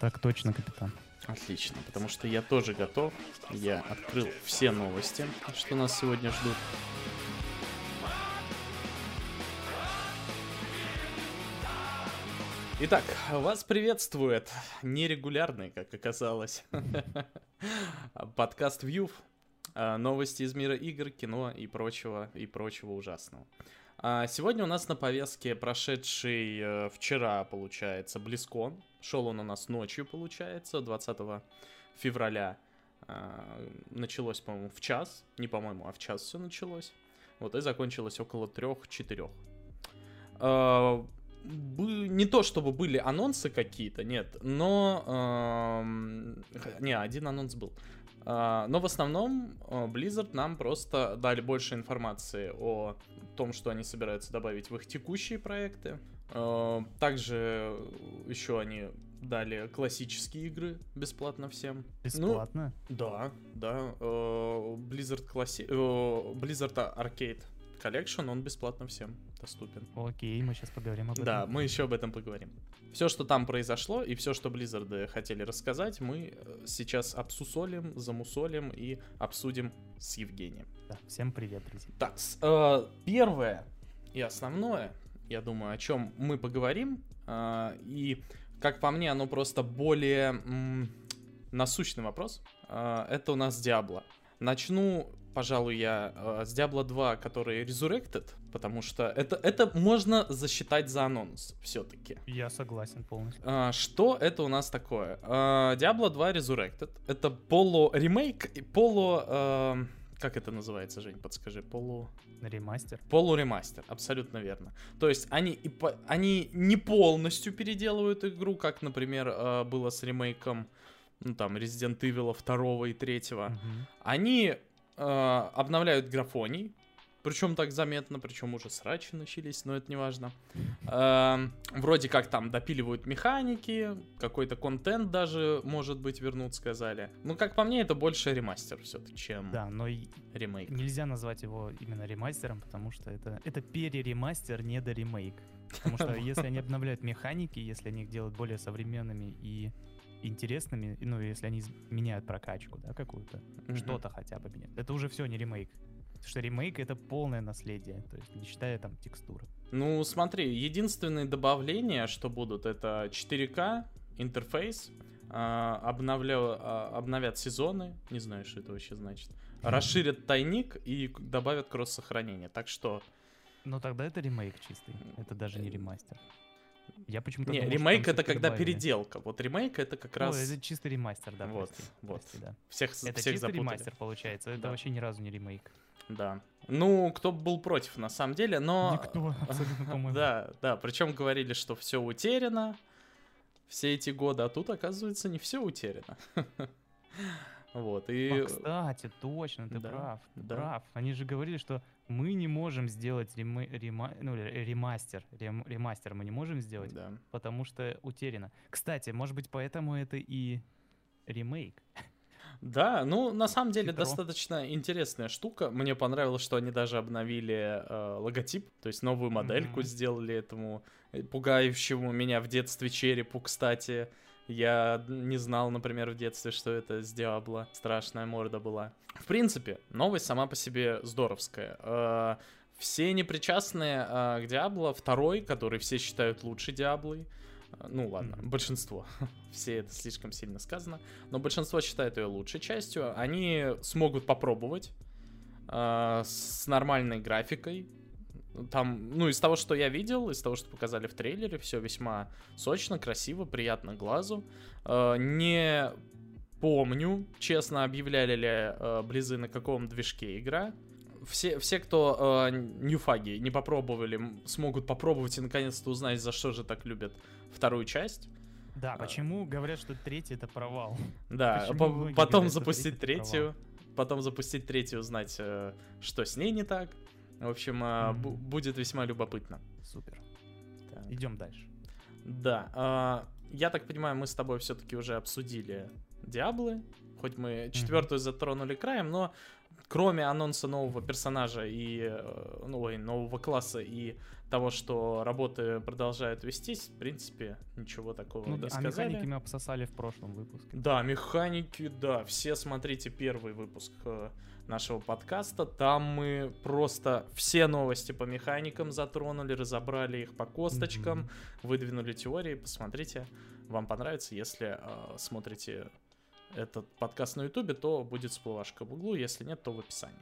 Так точно, капитан. Отлично, потому что я тоже готов. Я открыл все новости, что нас сегодня ждут. Итак, вас приветствует нерегулярный, как оказалось, подкаст Вьюв, новости из мира игр, кино и прочего, и прочего ужасного. А сегодня у нас на повестке прошедший э, вчера, получается, Близкон. Шел он у нас ночью, получается, 20 февраля. Э, началось, по-моему, в час. Не по-моему, а в час все началось. Вот и закончилось около трех-четырех. Э, не то чтобы были анонсы какие-то, нет, но... Не, один анонс был. А, но в основном а, Blizzard нам просто дали больше информации о том, что они собираются добавить в их текущие проекты. А, также еще они дали классические игры бесплатно всем. Бесплатно? Ну, да, да. Blizzard, класси... Blizzard Arcade Collection, он бесплатно всем доступен. Окей, мы сейчас поговорим об этом. Да, мы еще об этом поговорим. Все, что там произошло, и все, что Blizzard хотели рассказать, мы э, сейчас обсусолим, замусолим и обсудим с Евгением. Да, всем привет, друзья. Так, э, первое и основное, я думаю, о чем мы поговорим, э, и, как по мне, оно просто более м, насущный вопрос, э, это у нас Диабло. Начну пожалуй, я э, с Diablo 2, который Resurrected, потому что это, это можно засчитать за анонс все-таки. Я согласен полностью. Э, что это у нас такое? Э, Diablo 2 Resurrected. Это полу-ремейк и полу... Э, как это называется, Жень, подскажи, полу... Ремастер? Полуремастер, абсолютно верно. То есть они, и по... они не полностью переделывают игру, как, например, э, было с ремейком ну там, Resident Evil 2 и 3. Угу. Они э, обновляют графоний, причем так заметно, причем уже срачи начались, но это не важно. Э, вроде как там допиливают механики, какой-то контент даже, может быть, вернут, сказали. Ну, как по мне, это больше ремастер все-таки, чем да, но ремейк. Нельзя назвать его именно ремастером, потому что это, это переремастер, не до ремейк. Потому что если они обновляют механики, если они их делают более современными и интересными, ну, если они меняют прокачку, да, какую-то, mm-hmm. что-то хотя бы меняют. Это уже все не ремейк. Потому что ремейк это полное наследие, то есть не считая там текстуры. Ну, смотри, единственные добавления, что будут, это 4К, интерфейс, а, обновля... А, обновят сезоны, не знаю, что это вообще значит, расширят тайник и добавят кросс-сохранение. Так что... Ну тогда это ремейк чистый, это даже не ремастер. Я почему-то Не, думал, ремейк это когда добавили. переделка. Вот ремейк это как раз... О, это чистый ремастер, да. Вот, прости, вот. Прости, да. Всех, это всех чистый запутали. ремастер получается. Это да. вообще ни разу не ремейк. Да. Ну, кто был против, на самом деле, но... Никто, абсолютно, по-моему. Да, да. Причем говорили, что все утеряно все эти годы, а тут, оказывается, не все утеряно. Вот, и... А, кстати, точно, ты да, прав, ты да. прав. Они же говорили, что мы не можем сделать рема... Рема... Ну, ремастер, рем... ремастер мы не можем сделать, да. потому что утеряно. Кстати, может быть, поэтому это и ремейк. Да, ну на самом деле Хитро. достаточно интересная штука. Мне понравилось, что они даже обновили э, логотип, то есть новую модельку mm-hmm. сделали этому э, пугающему меня в детстве черепу, кстати. Я не знал, например, в детстве, что это с Диабло. Страшная морда была. В принципе, новость сама по себе здоровская. Э, все непричастные э, к Диабло, второй, который все считают лучше Диаблой, э, ну ладно, mm-hmm. большинство, все это слишком сильно сказано, но большинство считает ее лучшей частью, они смогут попробовать э, с нормальной графикой, там, ну, из того, что я видел, из того, что показали в трейлере, все весьма сочно, красиво, приятно глазу. Э, не помню, честно, объявляли ли э, Близы на каком движке игра. Все, все, кто э, ньюфаги не попробовали, смогут попробовать и наконец-то узнать, за что же так любят вторую часть. Да, а. почему говорят, что третий это провал? Да, по- потом говорят, запустить третью, потом запустить третью, узнать, э, что с ней не так. В общем, mm-hmm. будет весьма любопытно. Супер. Так. Идем дальше. Да. А, я так понимаю, мы с тобой все-таки уже обсудили Диаблы. хоть мы четвертую затронули краем, но кроме анонса нового персонажа и э, ну, ой, нового класса и того, что работы продолжают вестись, в принципе, ничего такого ну, не а сказали. механики мы обсосали в прошлом выпуске. Да, механики, да. Все смотрите первый выпуск э, нашего подкаста. Там мы просто все новости по механикам затронули, разобрали их по косточкам, mm-hmm. выдвинули теории. Посмотрите, вам понравится, если э, смотрите этот подкаст на ютубе, то будет всплывашка в углу, если нет, то в описании.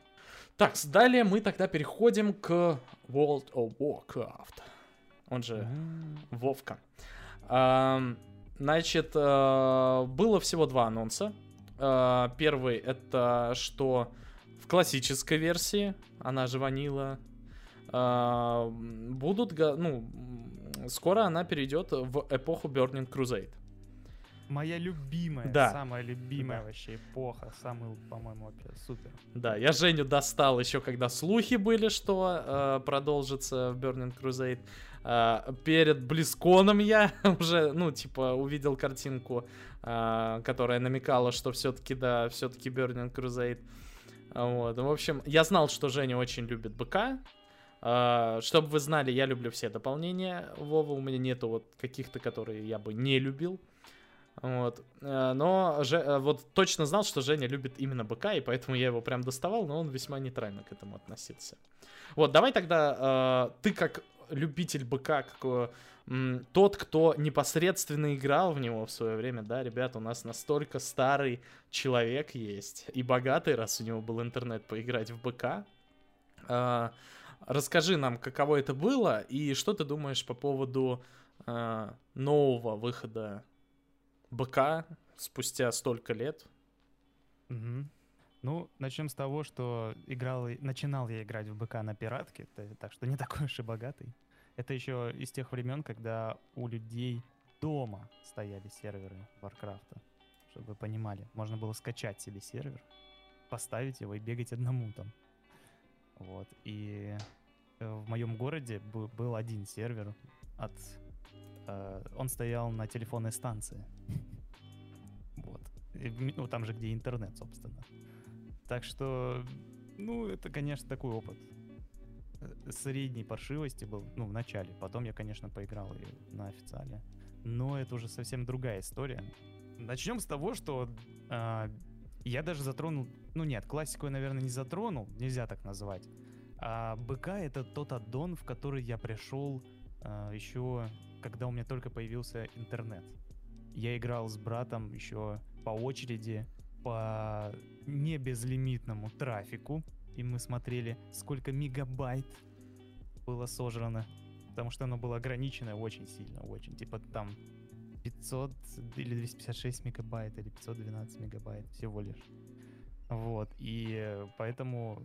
Так, далее мы тогда переходим к World of Warcraft. Он же mm. Вовка. А, значит, а, было всего два анонса. А, первый это что в классической версии, она же ванила, а, будут, ну, скоро она перейдет в эпоху Burning Crusade. Моя любимая, да. самая любимая да. вообще эпоха, самый, по-моему, вообще супер. Да, я Женю достал еще, когда слухи были, что э, продолжится в Burning Crusade. Э, перед Близконом я уже, ну, типа, увидел картинку, э, которая намекала, что все-таки, да, все-таки Burning Crusade. Вот, в общем, я знал, что Женя очень любит БК, Uh, чтобы вы знали, я люблю все дополнения Вова, у меня нету вот каких-то, которые я бы не любил. Вот. Э, но же, э, вот точно знал, что Женя любит именно БК, и поэтому я его прям доставал, но он весьма нейтрально к этому относился. Вот, давай тогда ты как любитель БК, как тот, кто непосредственно играл в него в свое время, да, ребят, у нас настолько старый человек есть и богатый, раз у него был интернет, поиграть в БК. Э, расскажи нам, каково это было, и что ты думаешь по поводу э, нового выхода БК спустя столько лет. Угу. Ну, начнем с того, что играл, начинал я играть в БК на пиратке, так что не такой уж и богатый. Это еще из тех времен, когда у людей дома стояли серверы Warcraft'а. Чтобы вы понимали, можно было скачать себе сервер, поставить его и бегать одному там. Вот. И э, в моем городе был один сервер от Э, он стоял на телефонной станции. Вот. ну, там же, где интернет, собственно. Так что, ну, это, конечно, такой опыт. Э, средней паршивости был, ну, в начале. Потом я, конечно, поиграл и на официале. Но это уже совсем другая история. Начнем с того, что э, я даже затронул... Ну нет, классику я, наверное, не затронул, нельзя так назвать. А БК это тот аддон, в который я пришел э, еще когда у меня только появился интернет. Я играл с братом еще по очереди по не безлимитному трафику, и мы смотрели, сколько мегабайт было сожрано, потому что оно было ограничено очень сильно, очень, типа там 500 или 256 мегабайт или 512 мегабайт всего лишь. Вот, и поэтому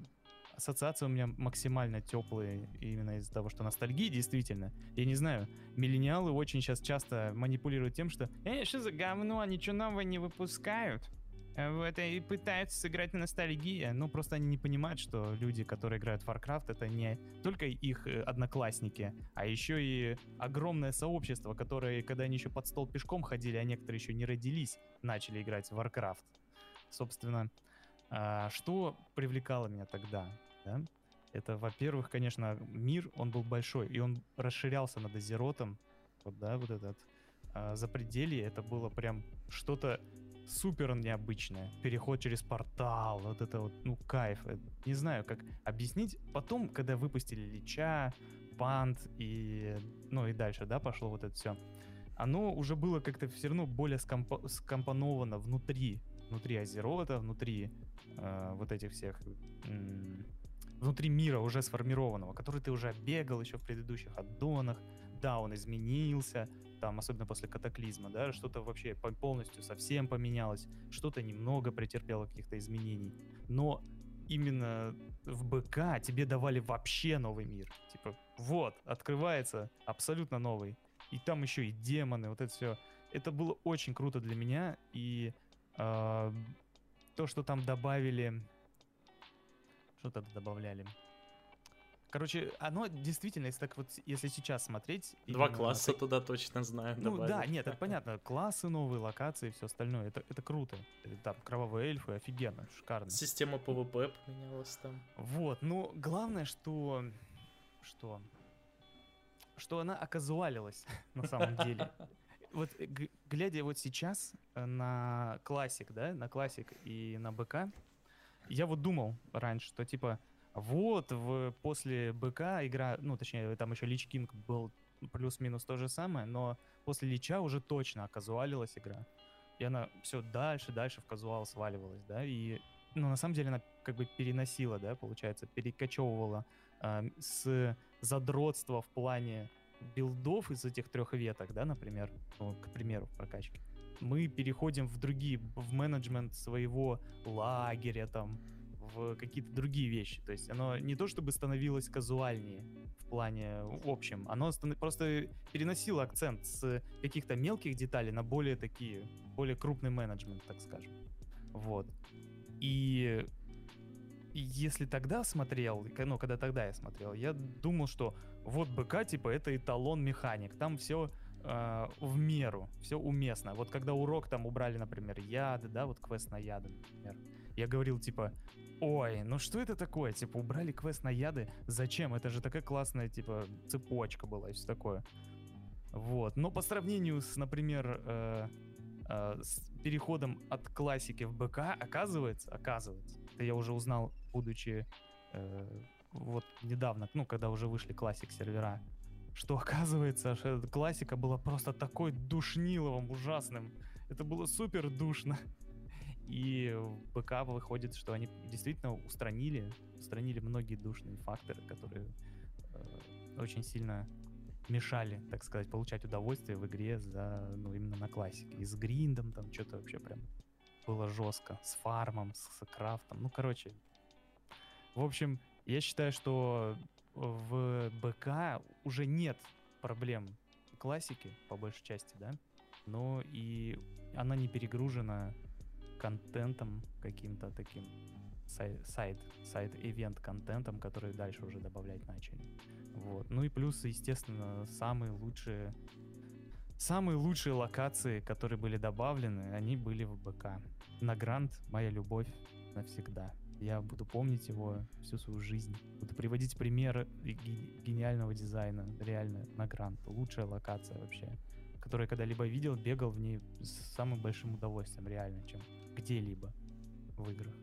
ассоциации у меня максимально теплые именно из-за того, что ностальгия действительно. Я не знаю, миллениалы очень сейчас часто манипулируют тем, что «Эй, что за говно, они что нового не выпускают?» Э, Вот, и пытаются сыграть на ностальгии. Ну, просто они не понимают, что люди, которые играют в Warcraft, это не только их э, одноклассники, а еще и огромное сообщество, которое, когда они еще под стол пешком ходили, а некоторые еще не родились, начали играть в Warcraft. Собственно, а, что привлекало меня тогда? Да? Это, во-первых, конечно, мир, он был большой, и он расширялся над Азеротом. Вот, да, вот этот а, запределье, это было прям что-то супер необычное. Переход через портал, вот это вот, ну, кайф. Не знаю, как объяснить. Потом, когда выпустили Лича, Пант и, ну, и дальше, да, пошло вот это все. Оно уже было как-то все равно более скомпо- скомпоновано внутри, внутри Азерота, внутри э, вот этих всех внутри мира уже сформированного, который ты уже бегал еще в предыдущих аддонах. Да, он изменился, там, особенно после катаклизма, да, что-то вообще полностью совсем поменялось, что-то немного претерпело каких-то изменений. Но именно в БК тебе давали вообще новый мир. Типа, вот, открывается абсолютно новый. И там еще и демоны, вот это все. Это было очень круто для меня, и э, то, что там добавили... Что-то добавляли. Короче, оно действительно, если так вот, если сейчас смотреть... Два класса так... туда точно знаю. Ну добавить. да, нет, это понятно. Классы новые, локации и все остальное. Это, это круто. Там кровавые эльфы, офигенно, шикарно. Система ПВП поменялась там. Вот, ну главное, что... Что? Что она оказуалилась на самом деле. Вот глядя вот сейчас э, на классик, да, на классик и на БК, я вот думал раньше, что типа вот, в, после БК игра, ну, точнее, там еще Лич Кинг был плюс-минус то же самое, но после Лича уже точно оказуалилась игра. И она все дальше, дальше в казуал сваливалась, да, и, ну, на самом деле она как бы переносила, да, получается, перекочевывала э, с задротства в плане билдов из этих трех веток, да, например, ну, к примеру, в прокачке, мы переходим в другие, в менеджмент своего лагеря, там, в какие-то другие вещи. То есть оно не то чтобы становилось казуальнее в плане в общем, оно просто переносило акцент с каких-то мелких деталей на более такие, более крупный менеджмент, так скажем. Вот. И если тогда смотрел, ну, когда тогда я смотрел, я думал, что вот БК, типа, это эталон механик. Там все э, в меру, все уместно. Вот когда урок там убрали, например, яды, да, вот квест на яды, например, я говорил, типа, ой, ну что это такое? Типа, убрали квест на яды? Зачем? Это же такая классная, типа, цепочка была и все такое. Вот. Но по сравнению с, например, э, э, с переходом от классики в БК, оказывается, оказывается, это я уже узнал, будучи э, вот недавно, ну, когда уже вышли классик сервера, что оказывается, что классика была просто такой душниловым, ужасным. Это было супер душно. И БК выходит, что они действительно устранили, устранили многие душные факторы, которые э, очень сильно мешали, так сказать, получать удовольствие в игре за, ну, именно на классике. И с гриндом там что-то вообще прям было жестко. С фармом, с, с крафтом. Ну, короче. В общем, я считаю, что в БК уже нет проблем классики, по большей части, да, но и она не перегружена контентом каким-то таким сайт, сайт-ивент контентом, который дальше уже добавлять начали. Вот. Ну и плюс, естественно, самые лучшие самые лучшие локации, которые были добавлены, они были в БК. На Грант моя любовь навсегда. Я буду помнить его всю свою жизнь. Буду приводить примеры гениального дизайна. Реально, на Грант. Лучшая локация вообще. Которую я когда-либо видел, бегал в ней с самым большим удовольствием, реально, чем где-либо в играх.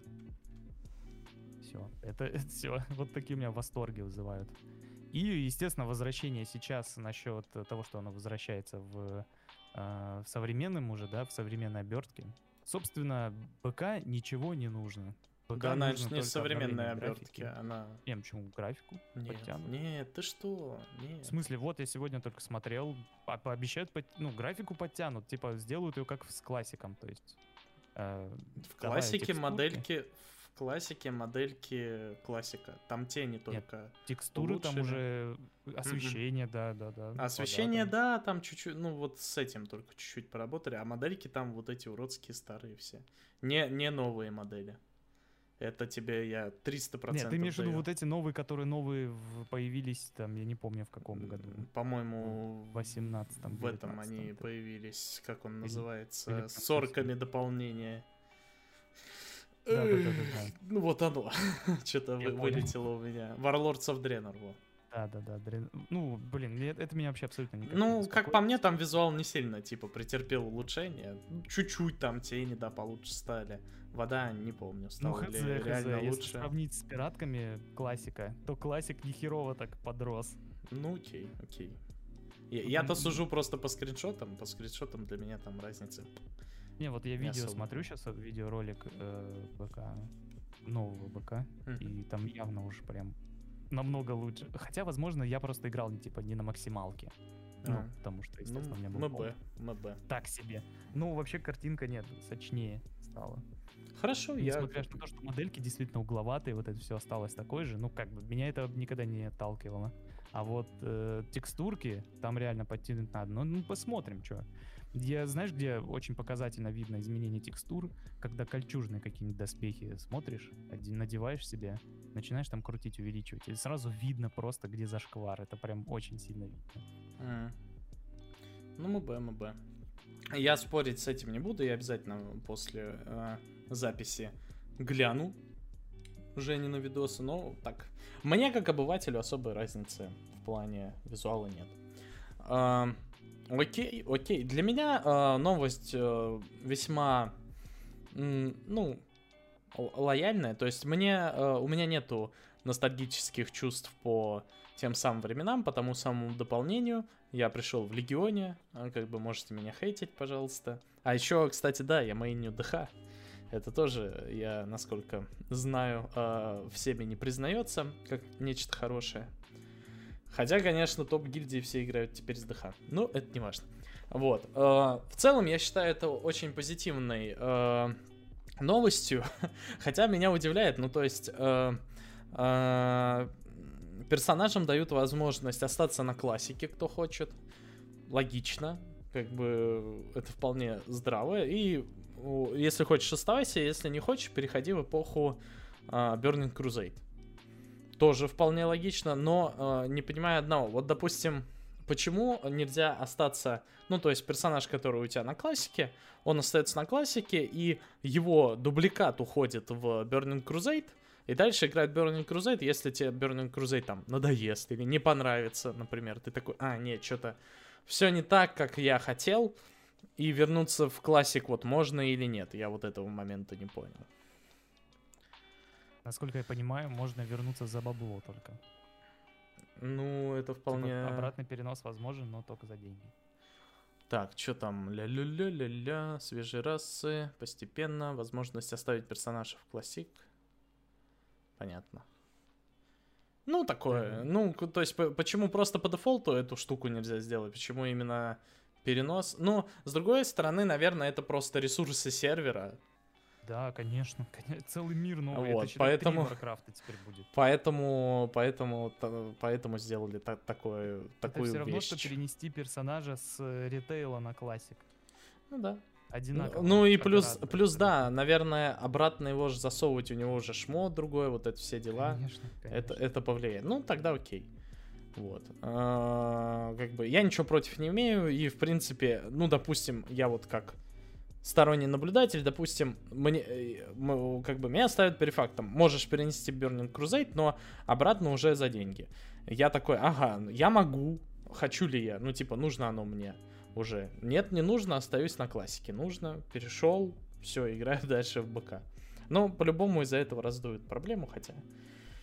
Все. Это, это все. Вот такие у меня восторги вызывают. И, естественно, возвращение сейчас насчет того, что оно возвращается в, э, в современном уже, да, в современной обертке. Собственно, БК ничего не нужно. БК да, она не современная обертки, она... Не, почему графику нет, подтянут? Нет, ты что? Нет. В смысле, вот я сегодня только смотрел, по пообещают, ну, графику подтянут, типа, сделают ее как с классиком, то есть в классике модельки, в классике модельки классика. Там тени только. Нет, текстуры улучшены. там уже освещение, mm-hmm. да, да, да. Освещение, да, там чуть-чуть, ну вот с этим только чуть-чуть поработали, а модельки там вот эти уродские старые все. Не, не новые модели. Это тебе я 300% Нет, ты имеешь в виду вот эти новые, которые новые появились, там, я не помню в каком году. По-моему... В 18 В этом они появились, как он называется, или с орками дополнения. Да, да, да, да, Ну вот оно. Что-то вылетело у меня. Warlords of Draenor, вот. Да, да, да. Дрен... Ну, блин, это меня вообще абсолютно не Ну, как по мне, там визуал не сильно, типа, претерпел улучшение. Чуть-чуть там тени, да, получше стали. Вода, не помню, стала ну, ли хз, реально хз. лучше. Если сравнить с пиратками классика, то классик нехерово так подрос. Ну, окей, окей. Я, я-то сужу просто по скриншотам, по скриншотам для меня там разницы. Не, вот я видео особо. смотрю сейчас, видеоролик э, БК, нового БК, mm-hmm. и там явно уже прям намного лучше. Хотя, возможно, я просто играл типа не на максималке. Ну, а. потому что, естественно, ну, у меня был МБ, МБ. Так себе. Ну, вообще картинка нет, сочнее стала. Хорошо, я... Несмотря на то, что модельки действительно угловатые, вот это все осталось такой же, ну, как бы, меня это никогда не отталкивало. А вот э, текстурки там реально подтянуть надо. Ну, ну посмотрим, что. Я, знаешь, где очень показательно видно изменение текстур, когда кольчужные какие-нибудь доспехи смотришь, надеваешь себе, начинаешь там крутить, увеличивать, и сразу видно просто, где зашквар. Это прям очень сильно видно. Mm. Ну, МБ, МБ. Я спорить с этим не буду, я обязательно после э, записи гляну Жени на видосы, но так. Мне, как обывателю, особой разницы в плане визуала нет. Э, окей, окей. Для меня э, новость э, весьма, э, ну, лояльная. То есть мне, э, у меня нету ностальгических чувств по тем самым временам, по тому самому дополнению. Я пришел в Легионе, а, как бы можете меня хейтить, пожалуйста. А еще, кстати, да, я мейню ДХ. Это тоже, я, насколько знаю, э, всеми не признается, как нечто хорошее. Хотя, конечно, топ гильдии все играют теперь с ДХ. Но это не важно. Вот. Э, в целом, я считаю это очень позитивной э, новостью. Хотя меня удивляет, ну то есть... Э, персонажам дают возможность остаться на классике, кто хочет. Логично. Как бы это вполне здраво. И если хочешь, оставайся. Если не хочешь, переходи в эпоху Burning Crusade. Тоже вполне логично, но uh, не понимаю одного. Вот, допустим, почему нельзя остаться... Ну, то есть персонаж, который у тебя на классике, он остается на классике, и его дубликат уходит в Burning Crusade, и дальше играть Burning Crusade, если тебе Burning Crusade там надоест или не понравится, например. Ты такой, а, нет, что-то все не так, как я хотел. И вернуться в классик вот можно или нет. Я вот этого момента не понял. Насколько я понимаю, можно вернуться за бабло только. Ну, это типа вполне... Типа обратный перенос возможен, но только за деньги. Так, что там? Ля-ля-ля-ля-ля, свежие расы, постепенно, возможность оставить персонажа в классик. Понятно. Ну, такое. Ну, то есть, почему просто по дефолту эту штуку нельзя сделать? Почему именно перенос? Ну, с другой стороны, наверное, это просто ресурсы сервера. Да, конечно, целый мир новый. Вот, это поэтому Warcraft теперь будет. Поэтому, поэтому, поэтому сделали та, такое, такую это все равно, вещь. что перенести персонажа с ритейла на классик. Ну да одинаково. Ну и плюс, плюс да, наверное, обратно его же засовывать, у него уже шмо другое, вот это все дела. Конечно, конечно. Это, это повлияет. Ну, тогда окей. Вот. А, как бы я ничего против не имею, и в принципе, ну, допустим, я вот как сторонний наблюдатель, допустим, мне, э, как бы меня ставят перед фактом, можешь перенести Burning Crusade, но обратно уже за деньги. Я такой, ага, я могу, хочу ли я, ну, типа, нужно оно мне уже. Нет, не нужно, остаюсь на классике. Нужно, перешел, все, играю дальше в БК. Но по-любому из-за этого раздуют проблему, хотя...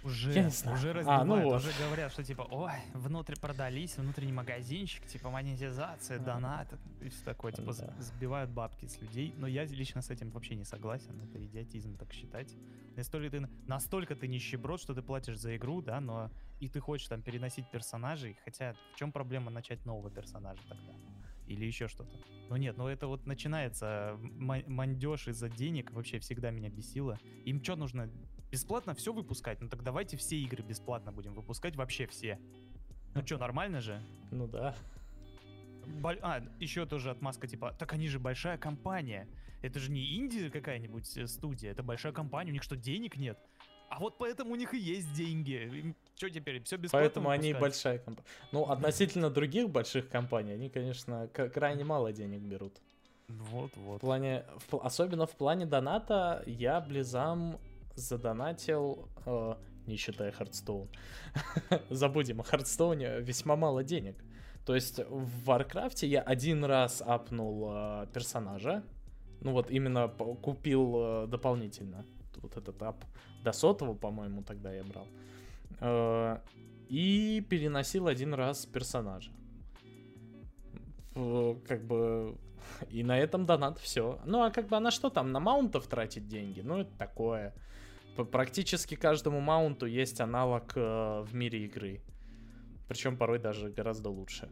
Уже, я не знаю. уже раздувают, а, ну вот. уже говорят, что типа, ой, внутрь продались, внутренний магазинчик, типа монетизация, донат, и все такое, типа да. сбивают бабки с людей. Но я лично с этим вообще не согласен, это идиотизм так считать. Настолько ты, настолько ты нищеброд, что ты платишь за игру, да, но и ты хочешь там переносить персонажей, хотя в чем проблема начать нового персонажа тогда? или еще что-то. Но нет, ну это вот начинается мандеж из-за денег, вообще всегда меня бесило. Им что нужно? Бесплатно все выпускать? Ну так давайте все игры бесплатно будем выпускать, вообще все. Ну что, нормально же? Ну да. Боль... А, еще тоже отмазка типа, так они же большая компания. Это же не инди какая-нибудь э, студия, это большая компания, у них что, денег нет? А вот поэтому у них и есть деньги. Что теперь? Все бесплатно Поэтому выпускать. они большая компания. Ну, относительно других больших компаний, они, конечно, крайне мало денег берут. Вот, вот. В плане, в, особенно в плане доната, я Близзам задонатил, э, не считая Hearthstone, забудем о Hearthstone'е, весьма мало денег. То есть в Warcraft'е я один раз апнул э, персонажа, ну вот именно купил э, дополнительно вот этот ап до сотого, по-моему, тогда я брал. Э, и переносил один раз персонажа. Как бы... И на этом донат все. Ну, а как бы, а на что там? На маунтов тратить деньги? Ну, это такое. Практически каждому маунту есть аналог э, в мире игры. Причем порой даже гораздо лучше.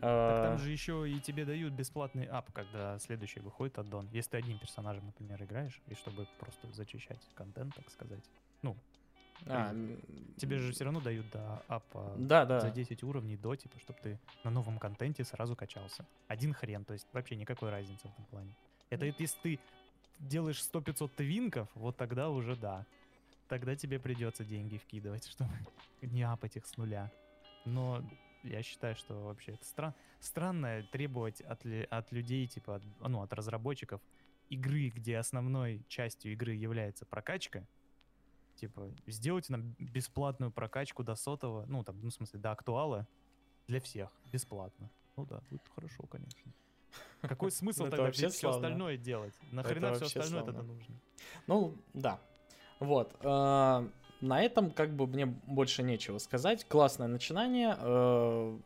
Так там э, же еще и тебе дают бесплатный ап, когда следующий выходит аддон. Если ты одним персонажем, например, играешь, и чтобы просто зачищать контент, так сказать. Ну, А, Тебе же все равно дают до апа да, да. за 10 уровней до, типа, чтобы ты на новом контенте сразу качался. Один хрен, то есть вообще никакой разницы в этом плане. Это если ты делаешь 100-500 твинков, вот тогда уже да. Тогда тебе придется деньги вкидывать, чтобы не апать их с нуля. Но я считаю, что вообще это стран... странно требовать от, от людей, типа, от, ну, от разработчиков игры, где основной частью игры является прокачка, типа, сделайте нам бесплатную прокачку до сотого, ну, там, ну, в смысле, до актуала для всех, бесплатно. Ну да, будет хорошо, конечно. Какой смысл тогда все остальное делать? Нахрена все остальное тогда нужно? Ну, да. Вот. Э, на этом как бы мне больше нечего сказать. Классное начинание. Э,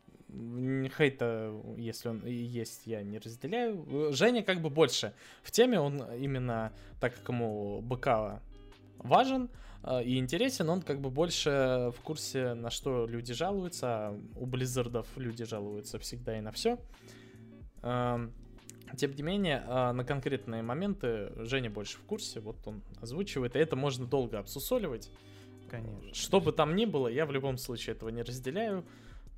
хейта, если он есть, я не разделяю. Женя как бы больше в теме, он именно, так как ему БК важен э, и интересен, он как бы больше в курсе, на что люди жалуются. А у Blizzard'ов люди жалуются всегда и на все. Эм, тем не менее, э, на конкретные моменты Женя больше в курсе, вот он озвучивает, и это можно долго обсусоливать. Конечно. Что бы там ни было, я в любом случае этого не разделяю.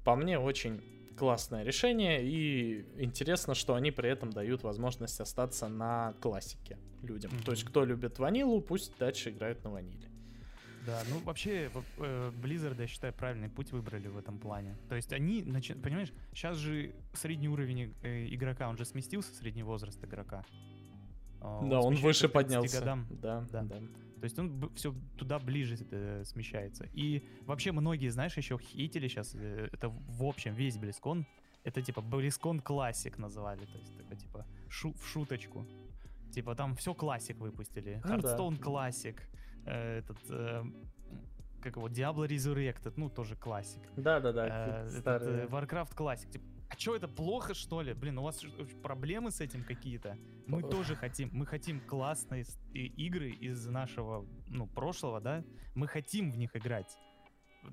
По мне, очень классное решение, и интересно, что они при этом дают возможность остаться на классике людям. Mm-hmm. То есть, кто любит ванилу, пусть дальше играют на ваниле. Да, ну вообще э, Blizzard, я считаю, правильный путь выбрали в этом плане. То есть они, понимаешь, сейчас же средний уровень э, игрока, он же сместился, средний возраст игрока. Да, он, выше поднялся. Годам. Да, да, да. То есть он все туда ближе э, смещается. И вообще многие, знаешь, еще хейтили сейчас, это в общем весь BlizzCon, это типа BlizzCon Classic называли, то есть такой типа шу в шуточку. Типа там все classic выпустили. Hearthstone ну, classic. Э, этот э, как его, Diablo Resurrected, ну, тоже classic. Да-да-да, э, э, Warcraft classic. Типа, а что это плохо, что ли? Блин, у вас проблемы с этим какие-то? Мы тоже хотим, мы хотим классные игры из нашего, ну, прошлого, да? Мы хотим в них играть.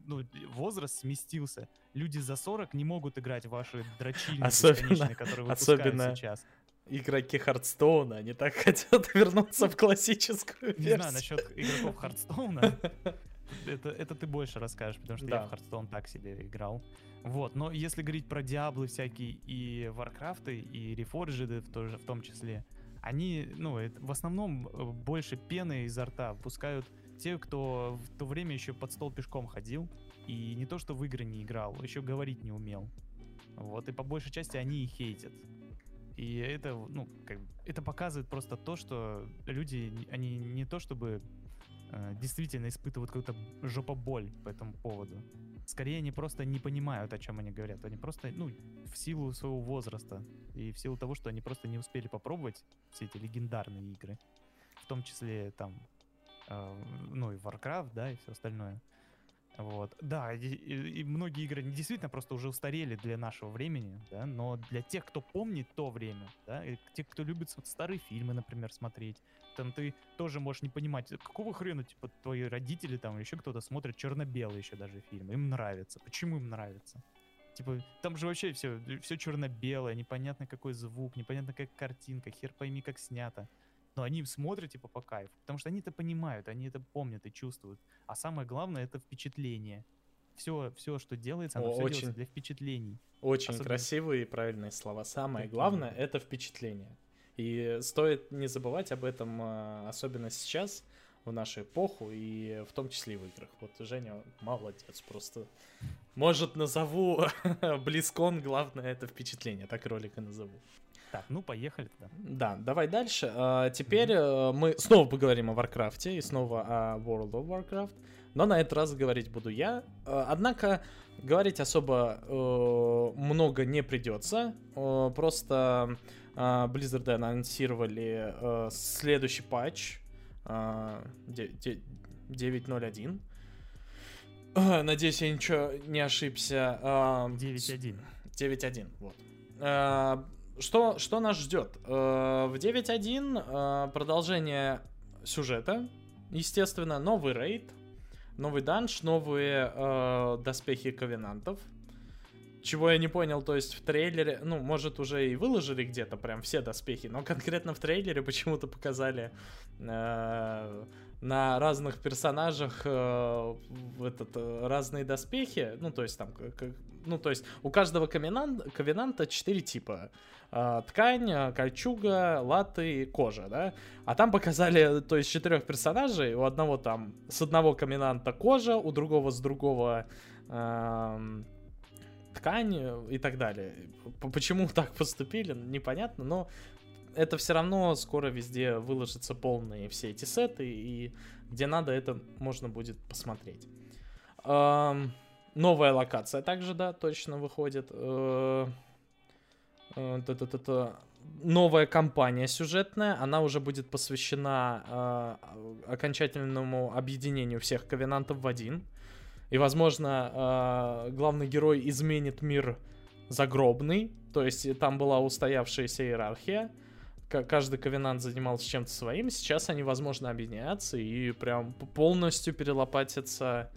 Ну, возраст сместился. Люди за 40 не могут играть в ваши дрочильни особенно, которые выпускают особенно сейчас. Игроки Hearthstone'а, они так хотят вернуться в классическую версию. Не знаю, насчет игроков Hearthstone'а. Это, это ты больше расскажешь, потому что да. я в Hearthstone так себе играл. Вот, но если говорить про Диаблы всякие и Варкрафты, и Reforged в, тоже, в том числе, они, ну, это, в основном э, больше пены изо рта выпускают те, кто в то время еще под стол пешком ходил, и не то, что в игры не играл, еще говорить не умел. Вот, и по большей части они и хейтят. И это, ну, как, это показывает просто то, что люди, они не то чтобы э, действительно испытывают какую-то жопоболь по этому поводу. Скорее, они просто не понимают, о чем они говорят. Они просто, ну, в силу своего возраста и в силу того, что они просто не успели попробовать все эти легендарные игры, в том числе там, э, ну, и Warcraft, да, и все остальное. Вот. Да, и, и, многие игры действительно просто уже устарели для нашего времени, да, но для тех, кто помнит то время, да, и тех, кто любит вот старые фильмы, например, смотреть, там ты тоже можешь не понимать, какого хрена, типа, твои родители там, еще кто-то смотрит черно-белые еще даже фильмы, им нравится. Почему им нравится? Типа, там же вообще все, все черно-белое, непонятно какой звук, непонятно какая картинка, хер пойми как снято но они смотрят типа по кайфу, потому что они это понимают, они это помнят и чувствуют. А самое главное это впечатление. Все, все, что делается, оно О, все очень, делается для впечатлений. Очень Особенно... красивые и правильные слова. Самое Такие. главное это впечатление. И стоит не забывать об этом, а, особенно сейчас, в нашу эпоху, и в том числе и в играх. Вот Женя молодец просто. Может, назову BlizzCon, главное это впечатление, так ролика назову. Так, ну поехали тогда. Да, давай дальше. А, теперь mm-hmm. мы снова поговорим о Варкрафте и снова о World of Warcraft. Но на этот раз говорить буду я. А, однако говорить особо э, много не придется. Э, просто э, Blizzard анонсировали э, следующий патч э, 9.01. Э, надеюсь, я ничего не ошибся. Э, 9.1. 9.1, вот. Что, что нас ждет? Э, в 9.1 э, продолжение сюжета, естественно, новый рейд, новый данж, новые э, доспехи ковенантов. чего я не понял, то есть в трейлере, ну, может, уже и выложили где-то прям все доспехи, но конкретно в трейлере почему-то показали на разных персонажах э, этот, э, разные доспехи, ну, то есть там, как, ну, то есть у каждого ковенанта, ковенанта 4 типа. Э, ткань, э, кольчуга, латы, кожа, да? А там показали, то есть четырех персонажей, у одного там с одного ковенанта кожа, у другого с другого... Э, ткань и так далее. Почему так поступили, непонятно, но это все равно скоро везде выложатся полные все эти сеты, и где надо, это можно будет посмотреть. Эм, новая локация также, да, точно выходит. Э, э, новая кампания сюжетная, она уже будет посвящена э, окончательному объединению всех ковенантов в один. И, возможно, э, главный герой изменит мир загробный, то есть там была устоявшаяся иерархия, каждый ковенант занимался чем-то своим, сейчас они, возможно, объединятся и прям полностью перелопатятся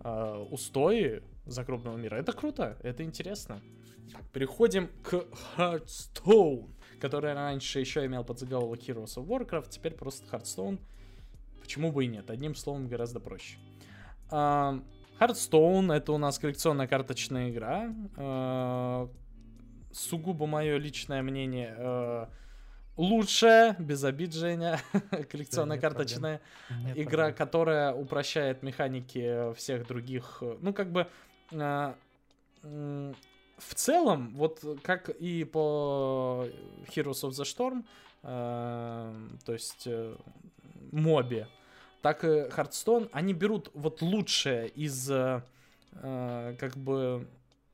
э, устои загробного мира. Это круто, это интересно. переходим к Hearthstone, который раньше еще имел подзаголовок Heroes of Warcraft, теперь просто Hearthstone. Почему бы и нет? Одним словом, гораздо проще. Uh, Hearthstone это у нас коллекционная карточная игра. Э, сугубо мое личное мнение. Э, лучшая, без обид, Женя, коллекционная да, карточная нет игра, проблем. которая упрощает механики всех других. Ну, как бы э, в целом, вот как и по Heroes of the Storm, то есть мобе, так и Hearthstone, они берут вот лучшее из э, э, как бы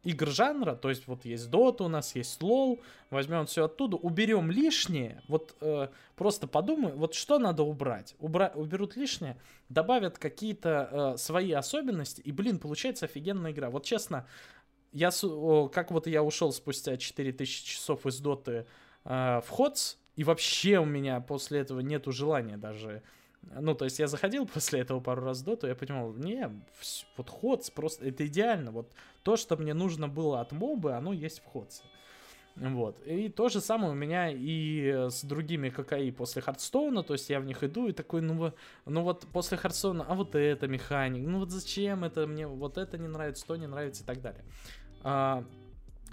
игр жанра, то есть вот есть Dota, у нас есть LoL, возьмем все оттуда, уберем лишнее, вот э, просто подумай, вот что надо убрать, Убра уберут лишнее, добавят какие-то э, свои особенности, и, блин, получается офигенная игра. Вот честно, я, как вот я ушел спустя 4000 часов из Доты э, в HotS, и вообще у меня после этого нету желания даже ну, то есть я заходил после этого пару раз в доту, я понимал, не, вот HotS просто, это идеально. Вот то, что мне нужно было от мобы, оно есть в HotS -е. Вот. И то же самое у меня и с другими ККИ после Hearthstone -а, то есть я в них иду и такой, ну, ну вот после Hearthstone -а, а вот это механик, ну вот зачем это мне, вот это не нравится, то не нравится и так далее. А,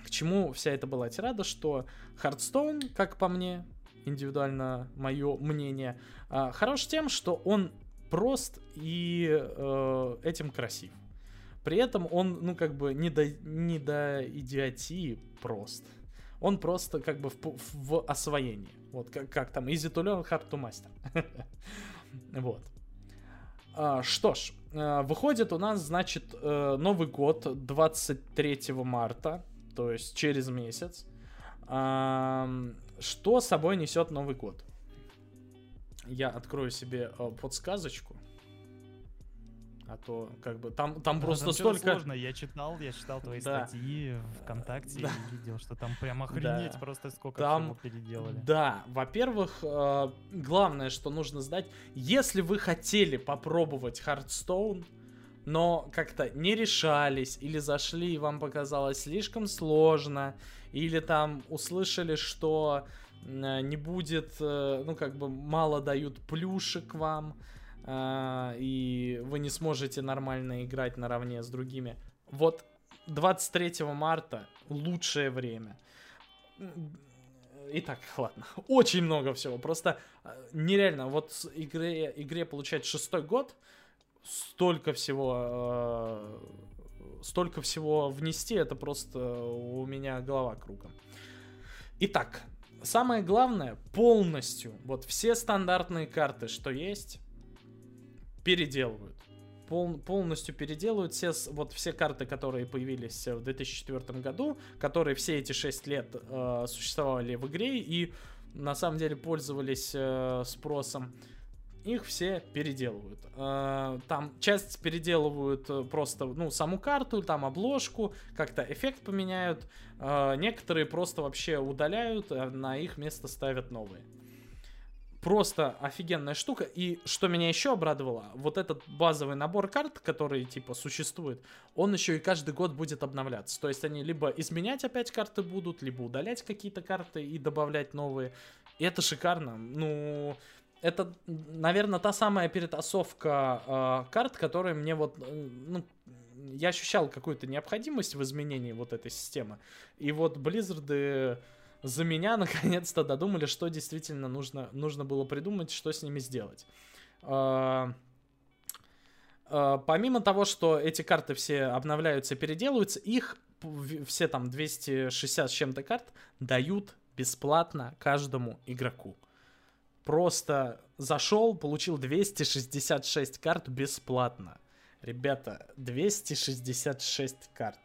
к чему вся эта была тирада, что Хардстоун, как по мне, индивидуально мое мнение, а, хорош тем, что он прост и э, этим красив. При этом он, ну, как бы не до, не до идиотии прост. Он просто как бы в, в освоении. Вот как, как там, easy to learn, hard to master. вот. А, что ж, э, выходит у нас, значит, э, Новый год 23 марта, то есть через месяц. Что собой несет Новый год? Я открою себе э, подсказочку. А то, как бы, там, там просто там столько... сложно, я читал, я читал твои да. статьи ВКонтакте да. и видел, что там прям охренеть да. просто сколько там, всего переделали. Да, во-первых, э, главное, что нужно знать, если вы хотели попробовать Hearthstone, но как-то не решались, или зашли и вам показалось слишком сложно, или там услышали, что э, не будет, э, ну как бы мало дают плюшек вам, э, и вы не сможете нормально играть наравне с другими. Вот 23 марта лучшее время. Итак, ладно. Очень много всего. Просто нереально. Вот игре, игре получать шестой год, столько всего столько всего внести, это просто у меня голова кругом. Итак, самое главное, полностью, вот все стандартные карты, что есть, переделывают. Пол, полностью переделывают все, вот все карты, которые появились в 2004 году, которые все эти 6 лет э, существовали в игре и на самом деле пользовались э, спросом их все переделывают. Э, там часть переделывают э, просто, ну, саму карту, там обложку, как-то эффект поменяют. Э, некоторые просто вообще удаляют, а на их место ставят новые. просто офигенная штука. И что меня еще обрадовало, вот этот базовый набор карт, который типа существует, он еще и каждый год будет обновляться. То есть они либо изменять опять карты будут, либо удалять какие-то карты и добавлять новые. И это шикарно. Ну, это, наверное, та самая перетасовка э, карт, которая мне вот, э, ну, я ощущал какую-то необходимость в изменении вот этой системы. И вот Blizzard за меня наконец-то додумали, что действительно нужно, нужно было придумать, что с ними сделать. А, а, помимо того, что эти карты все обновляются, переделываются, их все там 260 с чем-то карт дают бесплатно каждому игроку. Просто зашел, получил 266 карт бесплатно. Ребята, 266 карт.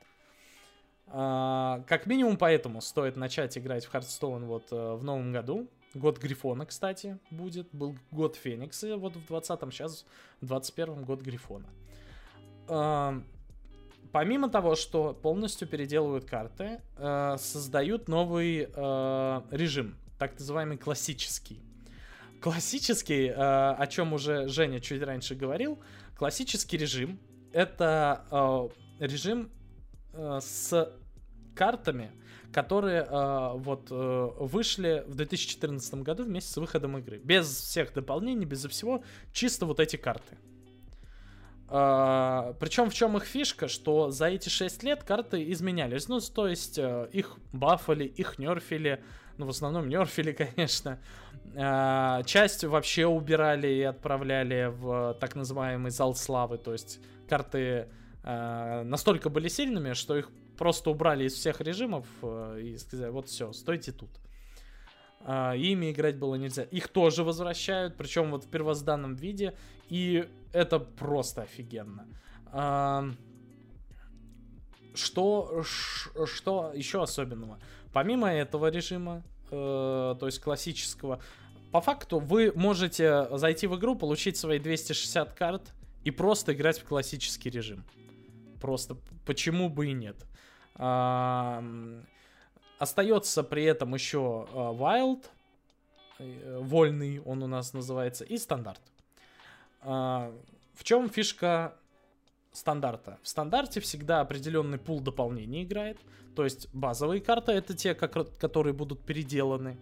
А, как минимум поэтому стоит начать играть в Hearthstone вот э, в новом году. Год Грифона, кстати, будет. Был год Феникса вот в 20-м, сейчас в 21-м год Грифона. А, помимо того, что полностью переделывают карты, э, создают новый э, режим, так называемый классический. Классический, о чем уже Женя чуть раньше говорил, классический режим это режим э, с картами, которые э, вот э, вышли в 2014 году вместе с выходом игры. Без всех дополнений, без всего, чисто вот эти карты. Uh, причем в чем их фишка, что за эти 6 лет карты изменялись. Ну, то есть uh, их бафали, их нерфили. Ну, в основном нерфили, конечно. Uh, часть вообще убирали и отправляли в так называемый зал славы. То есть карты Э, настолько были сильными, что их просто убрали из всех режимов э, и сказали, вот все, стойте тут. Э, ими играть было нельзя. Их тоже возвращают, причем вот в первозданном виде, и это просто офигенно. Что, что еще особенного? Помимо этого режима, то есть классического, по факту вы можете зайти в игру, получить свои 260 карт и просто играть в классический режим. Просто почему бы и нет. А, остается при этом еще а, Wild, э, вольный он у нас называется, и стандарт. А, в чем фишка стандарта? В стандарте всегда определенный пул дополнений играет. То есть базовые карты это те, как, которые будут переделаны.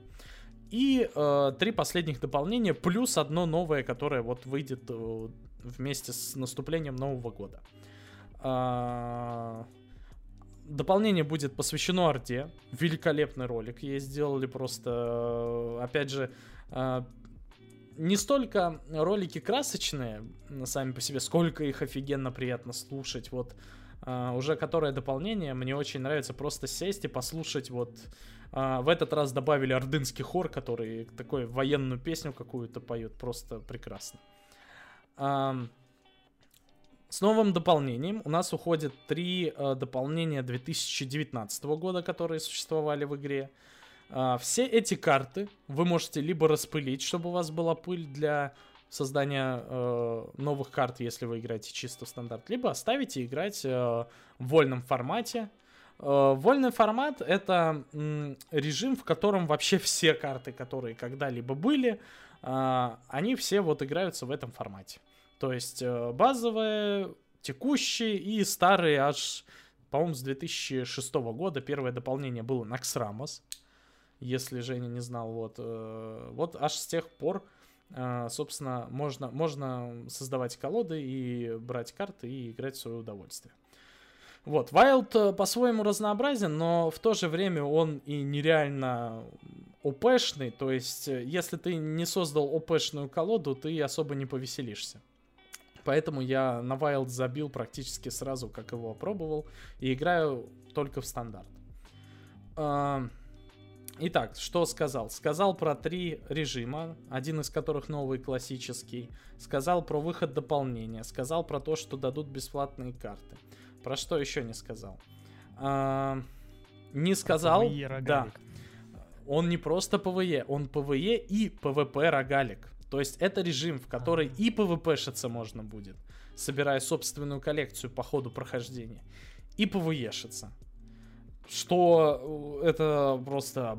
И э, три последних дополнения, плюс одно новое, которое вот выйдет э, вместе с наступлением Нового года. А, дополнение будет посвящено арте. Великолепный ролик ей сделали просто, опять же, а, не столько ролики красочные сами по себе, сколько их офигенно приятно слушать. Вот uh, уже которое дополнение, мне очень нравится просто сесть и послушать. Вот uh, в этот раз добавили ордынский хор, который такой военную песню какую-то поет, просто прекрасно. Uh, с новым дополнением у нас уходит три э, дополнения 2019 года, которые существовали в игре. Э, все эти карты вы можете либо распылить, чтобы у вас была пыль для создания э, новых карт, если вы играете чисто в стандарт, либо оставить и играть э, в вольном формате. Э, вольный формат это режим, в котором вообще все карты, которые когда-либо были, э, они все вот играются в этом формате. То есть э, базовые, текущие и старые аж, по-моему, с 2006 года. Первое дополнение было Naxxramas, если Женя не знал. Вот, вот аж с тех пор, собственно, можно, можно создавать колоды и брать карты и играть в свое удовольствие. Вот, Wild по-своему разнообразен, но в то же время он и нереально ОПшный, то есть если ты не создал ОПшную колоду, ты особо не повеселишься. Поэтому я на Wild забил практически сразу, как его опробовал, и играю только в стандарт. А, итак, что сказал? Сказал про три режима, один из которых новый классический. Сказал про выход дополнения. Сказал про то, что дадут бесплатные карты. Про что еще не сказал? А, не сказал... Да. Он не просто PvE, он PvE и PvP рогалик. То есть это режим, в который и PvP-шиться можно будет, собирая собственную коллекцию по ходу прохождения, и PvE-шиться. Что это просто...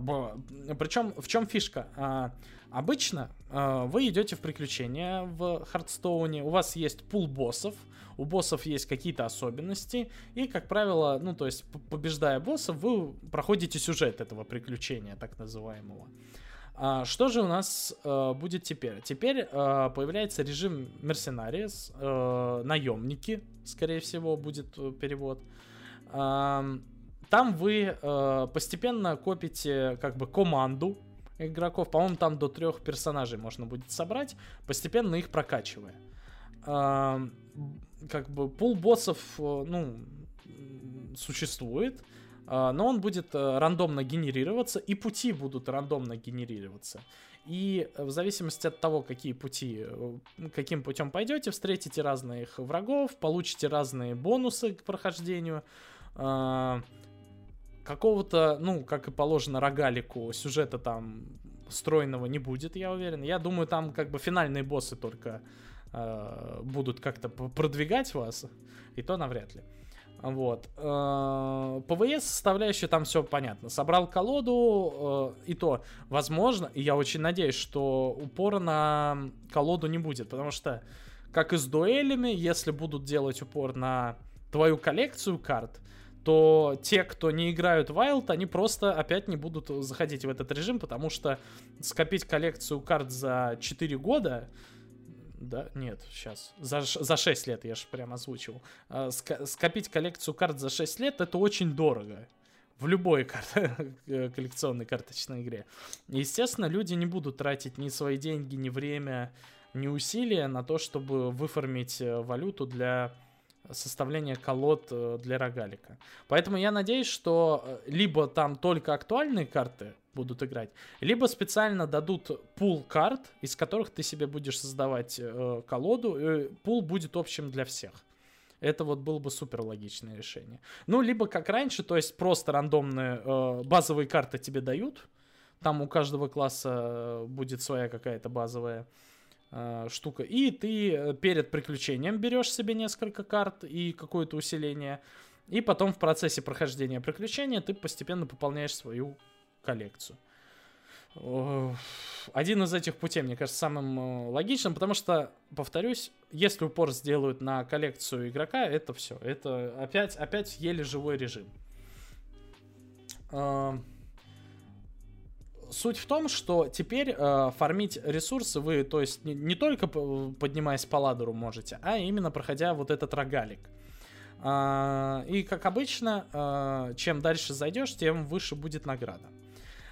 Причем в чем фишка? А, обычно а, вы идете в приключения в Hearthstone -е, у вас есть пул боссов, у боссов есть какие-то особенности, и, как правило, ну, то есть, побеждая боссов, вы проходите сюжет этого приключения, так называемого. А, что же у нас а, будет теперь? Теперь а, появляется режим Mercenaries, а, наемники, скорее всего, будет э, перевод. А, там вы а, постепенно копите как бы команду игроков. По-моему, там до трех персонажей можно будет собрать, постепенно их прокачивая. А, как бы пул боссов, э, ну, существует, а, но он будет э, рандомно генерироваться, и пути будут рандомно генерироваться. И в зависимости от того, какие пути, э, каким путем пойдете, встретите разных врагов, получите разные бонусы к прохождению. Какого-то, ну, как и положено рогалику, сюжета там стройного не будет, я уверен. Я думаю, там как бы финальные боссы только э, будут как-то продвигать вас, и то навряд ли. Вот. Э, ПВС составляющая там все понятно. Собрал колоду, э, и то, возможно, и я очень надеюсь, что упора на колоду не будет, потому что, как и с дуэлями, если будут делать упор на твою коллекцию карт, то те, кто не играют Wild, они просто опять не будут заходить в этот режим, потому что скопить коллекцию карт за 4 года да, нет, сейчас. За, за 6 лет, я же прям озвучил. А, скопить коллекцию карт за 6 лет это очень дорого. В любой кар- коллекционной карточной игре. Естественно, люди не будут тратить ни свои деньги, ни время, ни усилия на то, чтобы выформить э, валюту для составления колод э, для рогалика. Поэтому я надеюсь, что э, либо там только актуальные карты будут играть, либо специально дадут пул карт, из которых ты себе будешь создавать э, колоду, и пул будет общим для всех. Это вот было бы супер логичное решение. Ну, либо как раньше, то есть просто рандомные э, базовые карты тебе дают, там у каждого класса э, будет своя какая-то базовая э, штука, и ты э, перед приключением берешь себе несколько карт и какое-то усиление, и потом в процессе прохождения приключения ты постепенно пополняешь свою коллекцию. Один из этих путей, мне кажется, самым э, логичным, потому что, повторюсь, если упор сделают на коллекцию игрока, это все. Это опять, опять еле живой режим. Суть в том, что теперь э, фармить ресурсы вы, то есть не, не только поднимаясь по ладеру можете, а именно проходя вот этот рогалик. Э, и как обычно, э, чем дальше зайдешь, тем выше будет награда.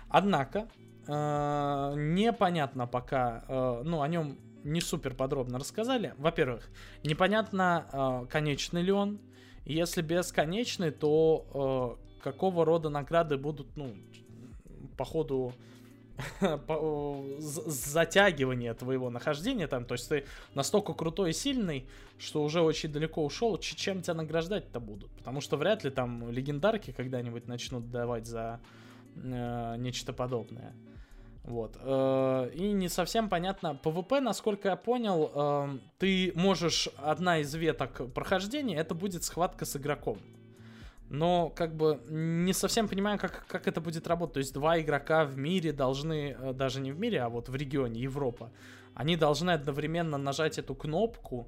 Однако, э, непонятно пока, э, ну, о нем не супер подробно рассказали. Во-первых, непонятно, э, конечный ли он. Если бесконечный, то э, какого рода награды будут, ну, по ходу затягивания твоего нахождения там, то есть ты настолько крутой и сильный, что уже очень далеко ушел, чем тебя награждать-то будут? Потому что вряд ли там легендарки когда-нибудь начнут давать за э, нечто подобное. Вот. Э, и не совсем понятно. PvP, насколько я понял, э, ты можешь одна из веток прохождения, это будет схватка с игроком. Но как бы не совсем понимаю, как, как это будет работать. То есть два игрока в мире должны, э, даже не в мире, а вот в регионе Европа, они должны одновременно нажать эту кнопку,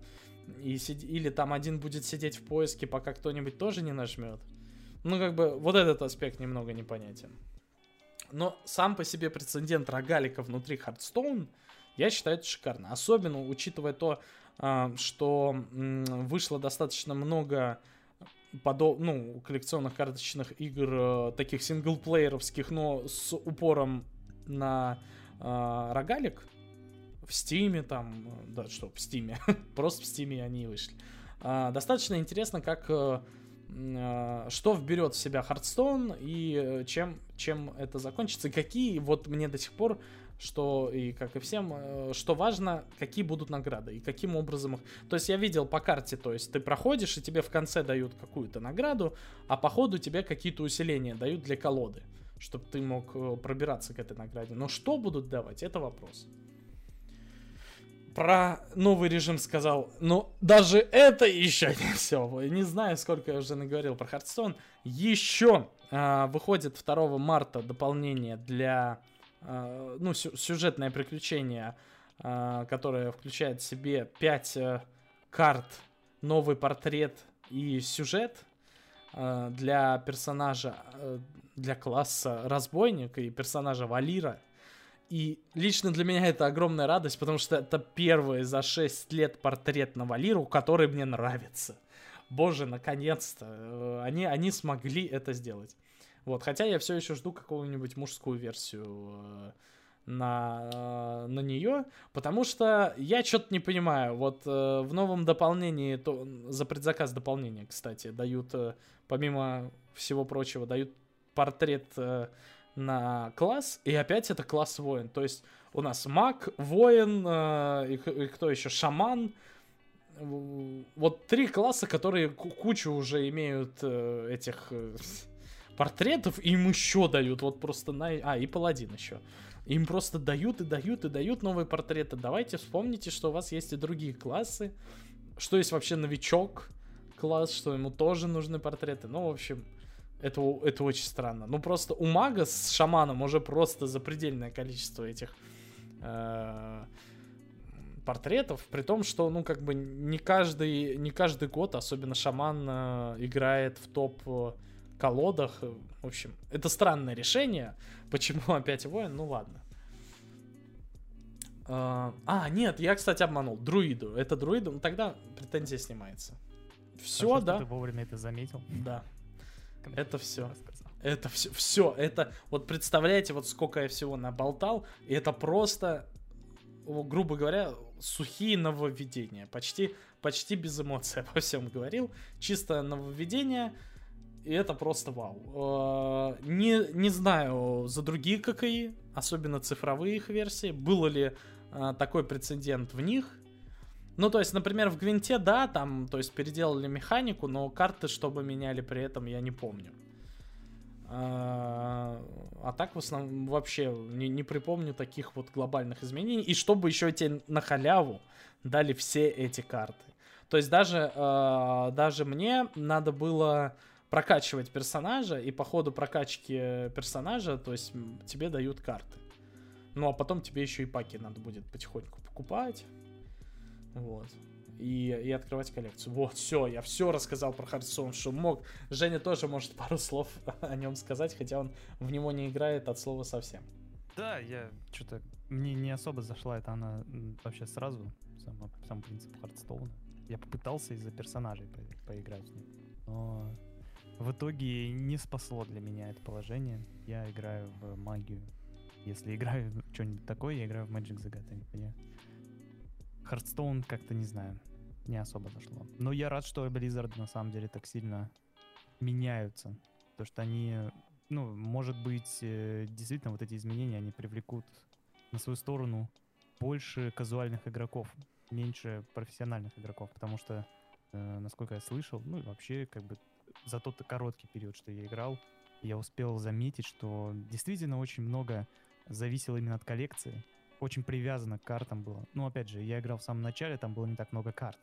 и сид... или там один будет сидеть в поиске, пока кто-нибудь тоже не нажмет. Ну, как бы, вот этот аспект немного непонятен. Но сам по себе прецедент рогалика внутри Hearthstone, я считаю, это шикарно. Особенно учитывая то, а, что вышло достаточно много подо... ну, коллекционных карточных игр, э, таких синглплееровских, но с упором на э, рогалик. В Стиме там, да, что, в Стиме, просто в Стиме они и вышли. Э, достаточно интересно, как э, Э, что вберет в себя Хардстоун и э, чем, чем это закончится, какие, вот мне до сих пор, что и как и всем, э, что важно, какие будут награды и каким образом их... То есть я видел по карте, то есть ты проходишь, и тебе в конце дают какую-то награду, а по ходу тебе какие-то усиления дают для колоды, чтобы ты мог пробираться к этой награде. Но что будут давать, это вопрос. про новый режим сказал, но даже это еще не все. Не знаю, сколько я уже наговорил про Hearthstone. Еще э, выходит 2 марта дополнение для, э, ну, сю- сюжетное приключение, э, которое включает в себе 5 э, карт, новый портрет и сюжет э, для персонажа, э, для класса разбойника и персонажа Валира. И лично для меня это огромная радость, потому что это первый за 6 лет портрет на Валиру, который мне нравится. Боже, наконец-то. э, Они, они смогли это сделать. Вот, хотя я все еще жду какую-нибудь мужскую версию э, на, э, на нее, потому что я что-то не понимаю. Вот э, в новом дополнении, то, за предзаказ дополнения, кстати, дают, помимо всего прочего, дают портрет на класс, и опять это класс воин. То есть у нас маг, воин, и, и кто еще, шаман. Вот три класса, которые ку- кучу уже имеют этих портретов, и им еще дают, вот просто на... А, и паладин еще. Им просто дают и дают и дают новые портреты. Давайте вспомните, что у вас есть и другие классы, что есть вообще новичок класс, что ему тоже нужны портреты. Ну, в общем, это, это очень странно. Ну, просто у мага с шаманом уже просто запредельное количество этих э, портретов, при том, что, ну, как бы не каждый, не каждый год, особенно шаман, э, играет в топ э, колодах. В общем, это странное решение. Почему опять воин? Ну, ладно. Э, А, нет, я, кстати, обманул. Друиду. Это друиду, ну тогда претензия снимается. Все, Хорошо, да? Ты вовремя это заметил. Да. Это. Рассказал. Это все, все, это, вот представляете, вот сколько я всего наболтал, и это просто, грубо говоря, сухие нововведения, почти, почти без эмоций обо всем говорил, чисто нововведение, и это просто вау. Э, Не, не знаю за другие ККИ, особенно цифровые их версии, было ли э, такой прецедент в них, ну, то есть, например, в Гвинте, да, там, то есть, переделали механику, но карты, чтобы меняли при этом, я не помню. А, а так, в основном, вообще не, не припомню таких вот глобальных изменений. И чтобы еще тебе на халяву дали все эти карты. То есть, даже, даже мне надо было прокачивать персонажа, и по ходу прокачки персонажа, то есть, тебе дают карты. Ну, а потом тебе еще и паки надо будет потихоньку покупать. Вот. И, и открывать коллекцию. Вот, все, я все рассказал про Hearthstone, что мог. Женя тоже может пару слов о нем сказать, хотя он в него не играет от слова совсем. Да, я что-то... Мне не особо зашла это она вообще сразу, сам, сам принцип Хардстоуна. Я попытался из-за персонажей по- поиграть в них, но в итоге не спасло для меня это положение. Я играю в магию. Если играю в что-нибудь такое, я играю в Magic the Gathering. Мне Хардстоун как-то, не знаю, не особо зашло. Но я рад, что Blizzard на самом деле так сильно меняются. То, что они ну, может быть, э, действительно, вот эти изменения, они привлекут на свою сторону больше казуальных игроков, меньше профессиональных игроков, потому что, э, насколько я слышал, ну и вообще, как бы, за тот короткий период, что я играл, я успел заметить, что действительно очень много зависело именно от коллекции, очень привязано к картам было. Ну, опять же, я играл в самом начале, там было не так много карт.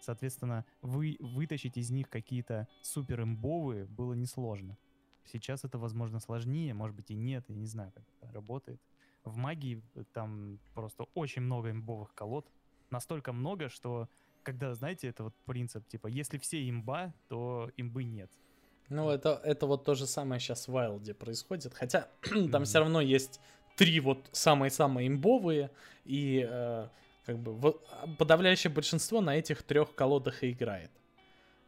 Соответственно, вы, вытащить из них какие-то супер имбовые было несложно. Сейчас это, возможно, сложнее, может быть и нет, я не знаю, как это работает. В магии э, там просто очень много имбовых колод. Настолько много, что когда, знаете, это вот принцип, типа, если все имба, то имбы нет. Ну, это, это вот то же самое сейчас в Вайлде происходит. Хотя там Мгм. все равно есть три вот самые-самые имбовые, и э, как бы во- подавляющее большинство на этих трех колодах и играет.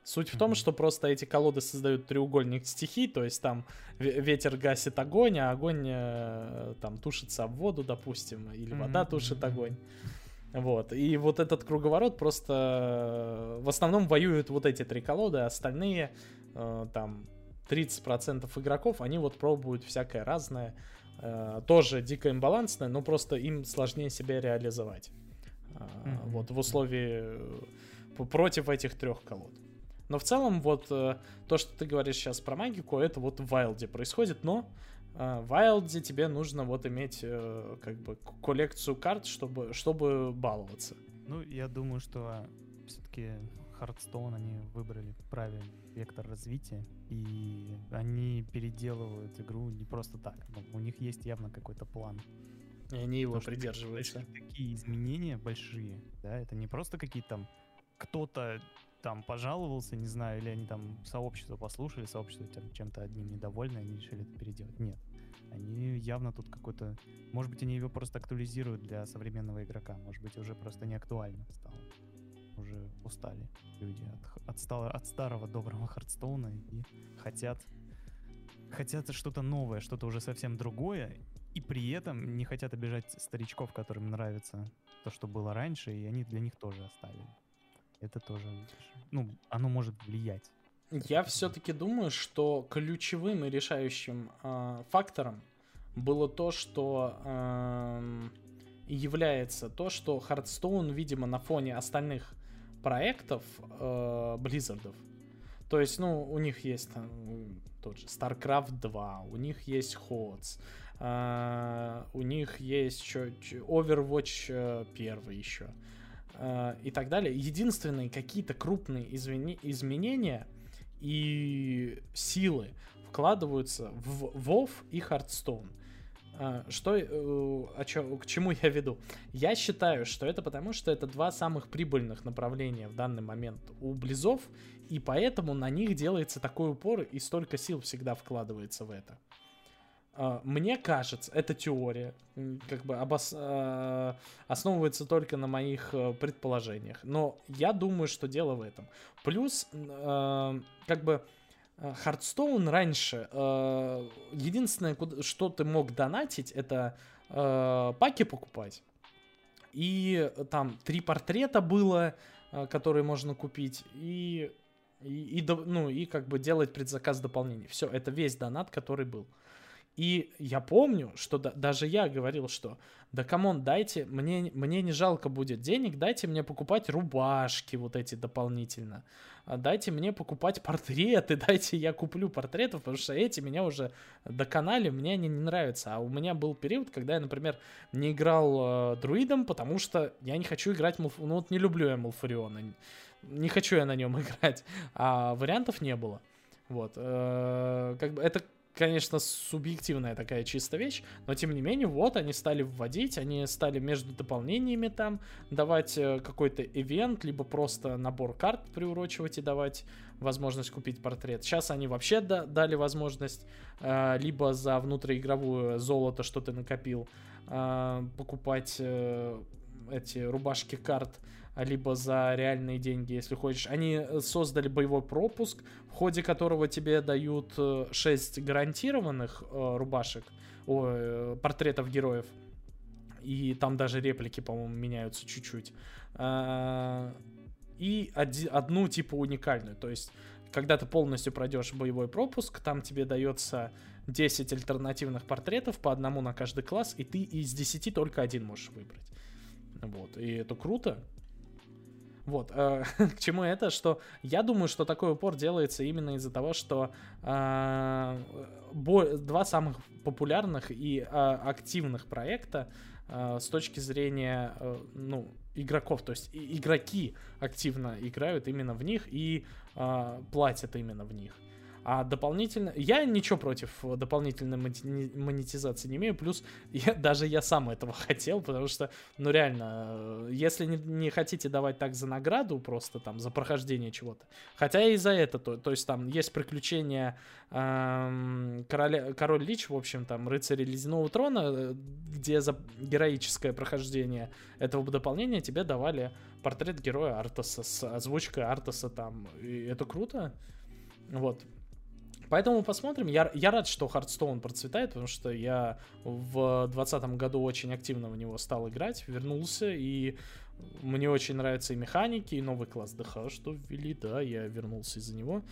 Суть в том, Мгм. что просто эти колоды создают треугольник стихий, то есть там ве- ветер гасит огонь, а огонь э, там тушится об воду, допустим, или вода Мгм, тушит огонь. Вот. И вот этот круговорот просто э, в основном воюют вот эти три колоды, а остальные э, там 30% игроков, они вот пробуют всякое разное, э, тоже дико имбалансное, но просто им сложнее себя реализовать. Мгм. Вот в условии против этих трех колод. Но в целом вот то, что ты говоришь сейчас про магику, это вот в Вайлде происходит, но в Wild'е тебе нужно вот иметь э, как бы коллекцию карт, чтобы, чтобы баловаться. Ну, я думаю, что все-таки Hearthstone они выбрали правильный вектор развития, и они переделывают игру не просто так. Ну, у них есть явно какой-то план. И они его То, придерживаются. Такие изменения большие, да, это не просто какие-то там кто-то там пожаловался, не знаю, или они там сообщество послушали, сообщество чем-то одним недовольны, они решили это переделать. Нет. Они явно тут какой-то... Может быть, они его просто актуализируют для современного игрока. Может быть, уже просто не актуально стало. Уже устали люди от, от, стало, от старого доброго Хардстоуна и хотят хотят что-то новое, что-то уже совсем другое, и при этом не хотят обижать старичков, которым нравится то, что было раньше, и они для них тоже оставили это тоже, ну, оно может влиять. Я все-таки думаю, что ключевым и решающим э, фактором было то, что э, является то, что Hearthstone, видимо, на фоне остальных проектов э, Blizzardов, то есть, ну, у них есть там тот же StarCraft 2, у них есть HOTS, э, у них есть еще Overwatch 1 э, еще. Э, и так далее. Единственные какие-то крупные изменения и силы вкладываются в WoW и Hearthstone. Uh, что, uh, о чё, к чему я веду? Я считаю, что это потому, что это два самых прибыльных направления в данный момент у Близов, и поэтому на них делается такой упор, и столько сил всегда вкладывается в это. А, мне кажется, это теория, как бы обос... А, основывается только на моих э, предположениях. Но я думаю, что дело в этом. Плюс, а, как бы, Hearthstone раньше, единственное, что ты мог донатить, это паки покупать. И там три портрета было, которые можно купить, и, и, и, ну, и как бы делать предзаказ дополнений. Все, это весь донат, который был. И я помню, что да, даже я говорил, что да come on, дайте, мне, мне не жалко будет денег, дайте мне покупать рубашки вот эти дополнительно. А дайте мне покупать портреты, дайте я куплю портретов, потому что эти меня уже доконали, мне они не нравятся. А у меня был период, когда я, например, не играл э, друидом, потому что я не хочу играть, ну вот не люблю я Малфуриона, не хочу я на нем играть, а вариантов не было. Вот, э, как бы это конечно, субъективная такая чистая вещь, но тем не менее, вот они стали вводить, они стали между дополнениями там давать э, какой-то ивент, либо просто набор карт приурочивать и давать возможность купить портрет. Сейчас они вообще да, дали возможность э, либо за внутриигровую золото, что ты накопил, э, покупать э, эти рубашки карт, либо за реальные деньги, если хочешь. Они э, создали боевой пропуск, в ходе которого тебе дают 6 э, гарантированных э, рубашек, о, портретов героев. И там даже реплики, по-моему, меняются чуть-чуть. А, и одну типа уникальную. То есть, когда ты полностью пройдешь боевой пропуск, там тебе дается 10 альтернативных портретов по одному на каждый класс, и ты из 10 только один можешь выбрать. Вот, и это круто. Вот, э, к чему это, что я думаю, что такой упор делается именно из-за того, что бо- два самых популярных и э, активных проекта с точки зрения, э, ну, игроков, то есть игроки активно играют именно в них и платят именно в них. А дополнительно... Я ничего против дополнительной монетизации не имею. Плюс я, даже я сам этого хотел, потому что, ну реально, если не, не хотите давать так за награду, просто там за прохождение чего-то. Хотя и за это, то, то есть там есть приключения эм, короля, Король Лич, в общем, там Рыцари Ледяного Трона, где за героическое прохождение этого дополнения тебе давали портрет героя Артаса с озвучкой Артаса там. И это круто. Вот. Поэтому посмотрим. Я, я рад, что Hearthstone процветает, потому что я в 2020 году очень активно в него стал играть, вернулся, и мне очень нравятся и механики, и новый класс ДХ, что ввели, да, я вернулся из-за него.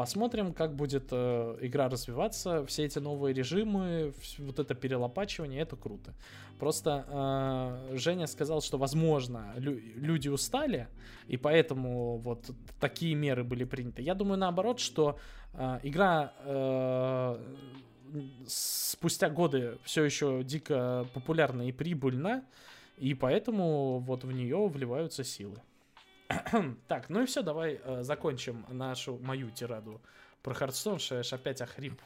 Посмотрим, как будет э, игра развиваться, все эти новые режимы, вот это перелопачивание, это круто. Просто э, Женя сказал, что, возможно, лю- люди устали, и поэтому вот такие меры были приняты. Я думаю, наоборот, что э, игра э, спустя годы все еще дико популярна и прибыльна, и поэтому вот в нее вливаются силы. так, ну и все, давай э, закончим нашу мою тираду про Хардстоун, что я ж опять охрип.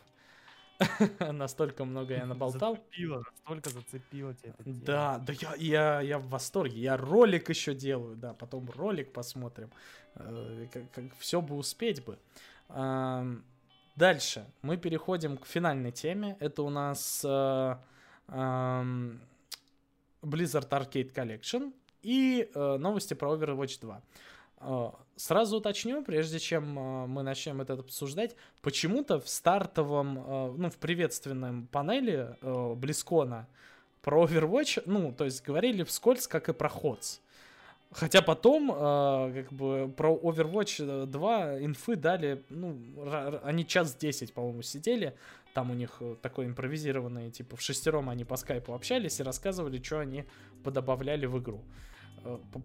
Настолько много я наболтал. Зацепило, настолько зацепило тебя эта Да, да я, я, я в восторге. Я ролик еще делаю, да, потом ролик посмотрим. Э, как, как, все бы успеть бы. Э, дальше мы переходим к финальной теме. Это у нас э, Blizzard Arcade Collection и э, новости про Overwatch 2. Э, сразу уточню, прежде чем э, мы начнем это обсуждать, почему-то в стартовом, э, ну, в приветственном панели Близкона про Overwatch, ну, то есть говорили вскользь, как и про Ходс. Хотя потом, как бы, про Overwatch 2 инфы дали, ну, они час 10, по-моему, сидели, там у них такой импровизированный, типа, в шестером они по скайпу общались и рассказывали, что они подобавляли в игру.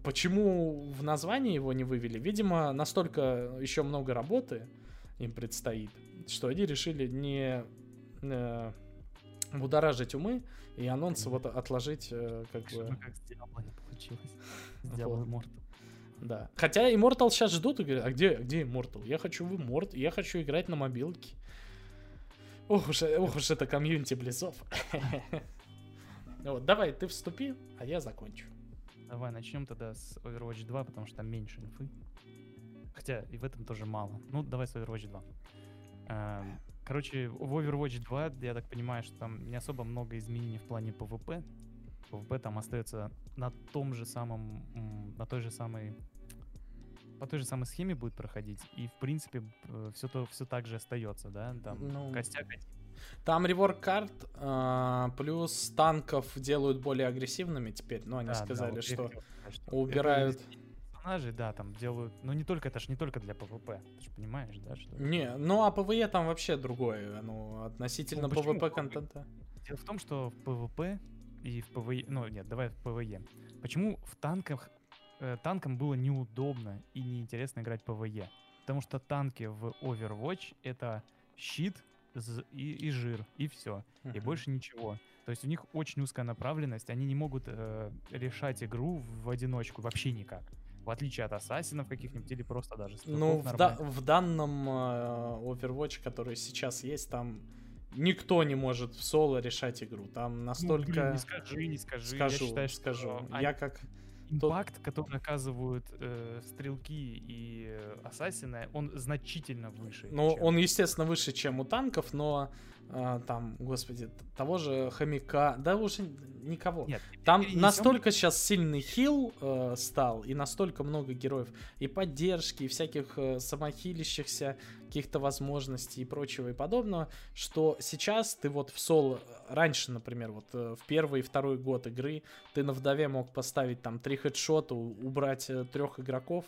Почему в названии его не вывели? Видимо, настолько еще много работы им предстоит, что они решили не э, будоражить умы и анонс вот отложить э, как бы... Как с Diablo не получилось. С Immortal. Да. Хотя Immortal сейчас ждут и говорят, а где, где Immortal? Я хочу в Immortal, я хочу играть на мобилке. Ох уж, ох уж это комьюнити близов. Вот, давай, ты вступи, а я закончу. Давай начнем тогда с Overwatch 2, потому что там меньше инфы. Хотя и в этом тоже мало. Ну, давай с Overwatch 2. Эм, короче, в Overwatch 2, я так понимаю, что там не особо много изменений в плане PvP. PvP там остается на том же самом, на той же самой по той же самой схеме будет проходить, и в принципе все то все так же остается, да, там ну, костяк один там rework карт, э, плюс танков делают более агрессивными теперь. Ну, они да, сказали, да, что, убирают... Персонажей, да, там делают... Ну, не только, это же не только для PvP, ты же понимаешь, да? Что... Не, ну, а PvE там вообще другое, ну, относительно ну, PvP-контента. Дело в том, что в PvP и в PvE... Ну, нет, давай в PvE. Почему в танках... Э, танкам было неудобно и неинтересно играть PvE? Потому что танки в Overwatch — это щит, и, и жир, и все. Uh-huh. И больше ничего. То есть у них очень узкая направленность, они не могут э, решать игру в одиночку вообще никак. В отличие от ассасинов каких-нибудь или просто даже Ну, в, да, в данном э, Overwatch, который сейчас есть, там никто не может в соло решать игру. Там настолько... Ну, блин, не скажи, не скажи. Скажу, Я считаю, скажу. Что... Я как импакт, Тот... который оказывают э, стрелки и э, ассасины, он значительно выше. Ну, чем... он, естественно, выше, чем у танков, но э, там, господи, того же хомяка, да уже никого. Нет, там настолько сейчас сильный хил э, стал, и настолько много героев, и поддержки, и всяких э, самохилящихся каких-то возможностей и прочего и подобного, что сейчас ты вот в соло, раньше, например, вот э, в первый и второй год игры ты на вдове мог поставить там три хедшота, убрать э, трех игроков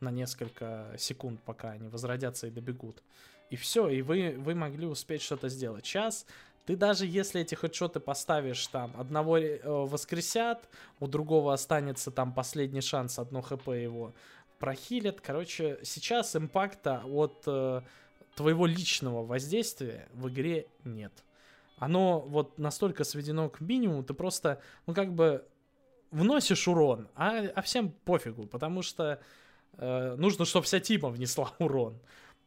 на несколько секунд, пока они возродятся и добегут. И все, и вы, вы могли успеть что-то сделать. Сейчас ты даже если эти хедшоты поставишь там, одного э, воскресят, у другого останется там последний шанс, одно хп его прохилят. Короче, сейчас импакта от э, твоего личного воздействия в игре нет. Оно вот настолько сведено к минимуму, ты просто, ну как бы вносишь урон, а, а всем пофигу, потому что э, нужно, чтобы вся тима внесла урон.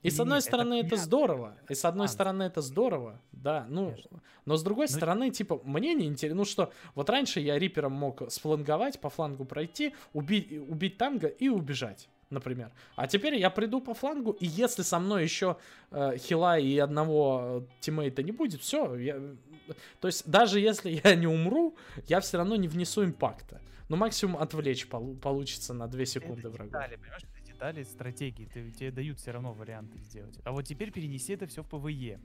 И с одной стороны это, это здорово, и с одной стороны это здорово, да, ну, конечно. но с другой но... Ну стороны, типа, мне не интересно, ну что, вот раньше я рипером мог сфланговать, по флангу пройти, убить, убить танго и убежать например. А теперь я приду по флангу, и если со мной еще э, хила и одного тиммейта не будет, все, я... то есть даже если я не умру, я все равно не внесу импакта. Ну, максимум отвлечь пол- получится на 2 секунды это врага. Детали, понимаешь, детали стратегии, ты, тебе дают все равно варианты сделать. А вот теперь перенеси это все в PvE.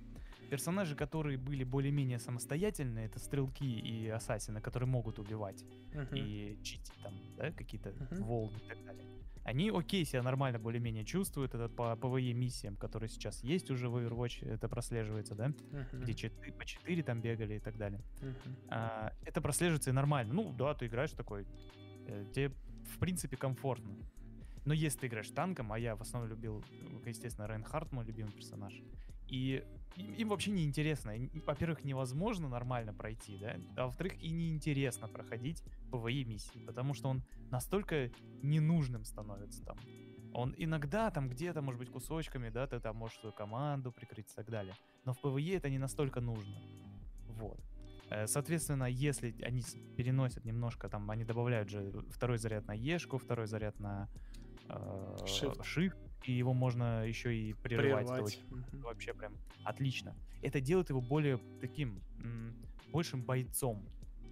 Персонажи, которые были более-менее самостоятельные, это стрелки и ассасины, которые могут убивать uh-huh. и читить там, да, какие-то uh-huh. волны и так далее. Они окей себя нормально более-менее чувствуют, это по PvE миссиям, которые сейчас есть уже в Overwatch, это прослеживается, да, uh-huh. где 4, по 4 там бегали и так далее. Uh-huh. А, это прослеживается и нормально. Ну, да, ты играешь такой, э, тебе в принципе комфортно. Но если ты играешь танком, а я в основном любил, естественно, Рейнхард мой любимый персонаж, И им вообще не интересно. Во-первых, невозможно нормально пройти, да, а во-вторых, и неинтересно проходить PvE миссии, потому что он настолько ненужным становится там. Он иногда там где-то, может быть, кусочками, да, ты там можешь свою команду прикрыть и так далее. Но в PvE это не настолько нужно. Вот. Э, соответственно, если они переносят немножко, там, они добавляют же второй заряд на E-шку, второй заряд на э, Shift. Shift, и его можно еще и прерывать. прерывать. Это очень, вообще прям отлично. Это делает его более таким, большим бойцом.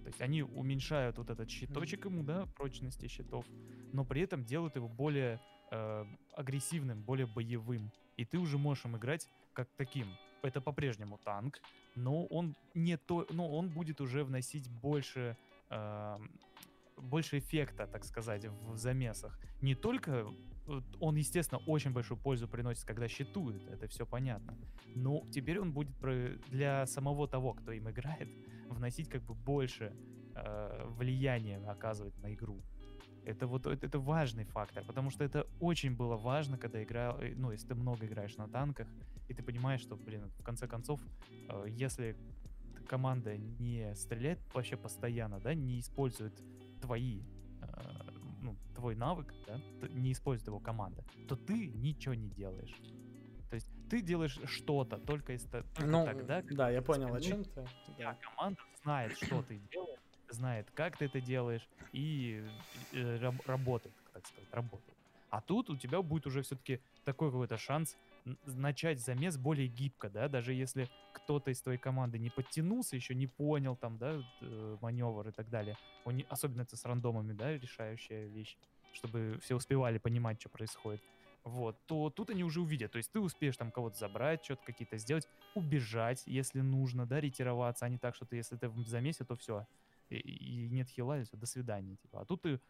То есть они уменьшают вот этот щиточек ему, да, прочности щитов, но при этом делают его более э, агрессивным, более боевым. И ты уже можешь им играть как таким. Это по-прежнему танк, но он не то, но он будет уже вносить больше э, больше эффекта, так сказать, в замесах. Не только он, естественно, очень большую пользу приносит, когда щитует, это все понятно. Но теперь он будет для самого того, кто им играет, вносить как бы больше э, влияния оказывать на игру. Это вот это, это важный фактор, потому что это очень было важно, когда играл, э, ну, если ты много играешь на танках, и ты понимаешь, что, блин, в конце концов, э, если команда не стреляет вообще постоянно, да, не использует твои, э, ну, твой навык, да, не использует его команда, то ты ничего не делаешь. То есть ты делаешь что-то только, из, только ну, тогда, да, я понял, о чем ты. Да. Команда знает, что ты делаешь, знает, как ты это делаешь, и э, работает, так сказать, работает. А тут у тебя будет уже все-таки такой какой-то шанс начать замес более гибко, да, даже если кто-то из твоей команды не подтянулся, еще не понял там, да, э, маневр и так далее. Он не, особенно это с рандомами, да, решающая вещь, чтобы все успевали понимать, что происходит. Вот, то тут они уже увидят. То есть ты успеешь там кого-то забрать, что-то какие-то сделать, убежать, если нужно, да, ретироваться, а не так, что ты, если ты в замесе, то все, и, и нет хила, и все, до свидания, типа. А тут ты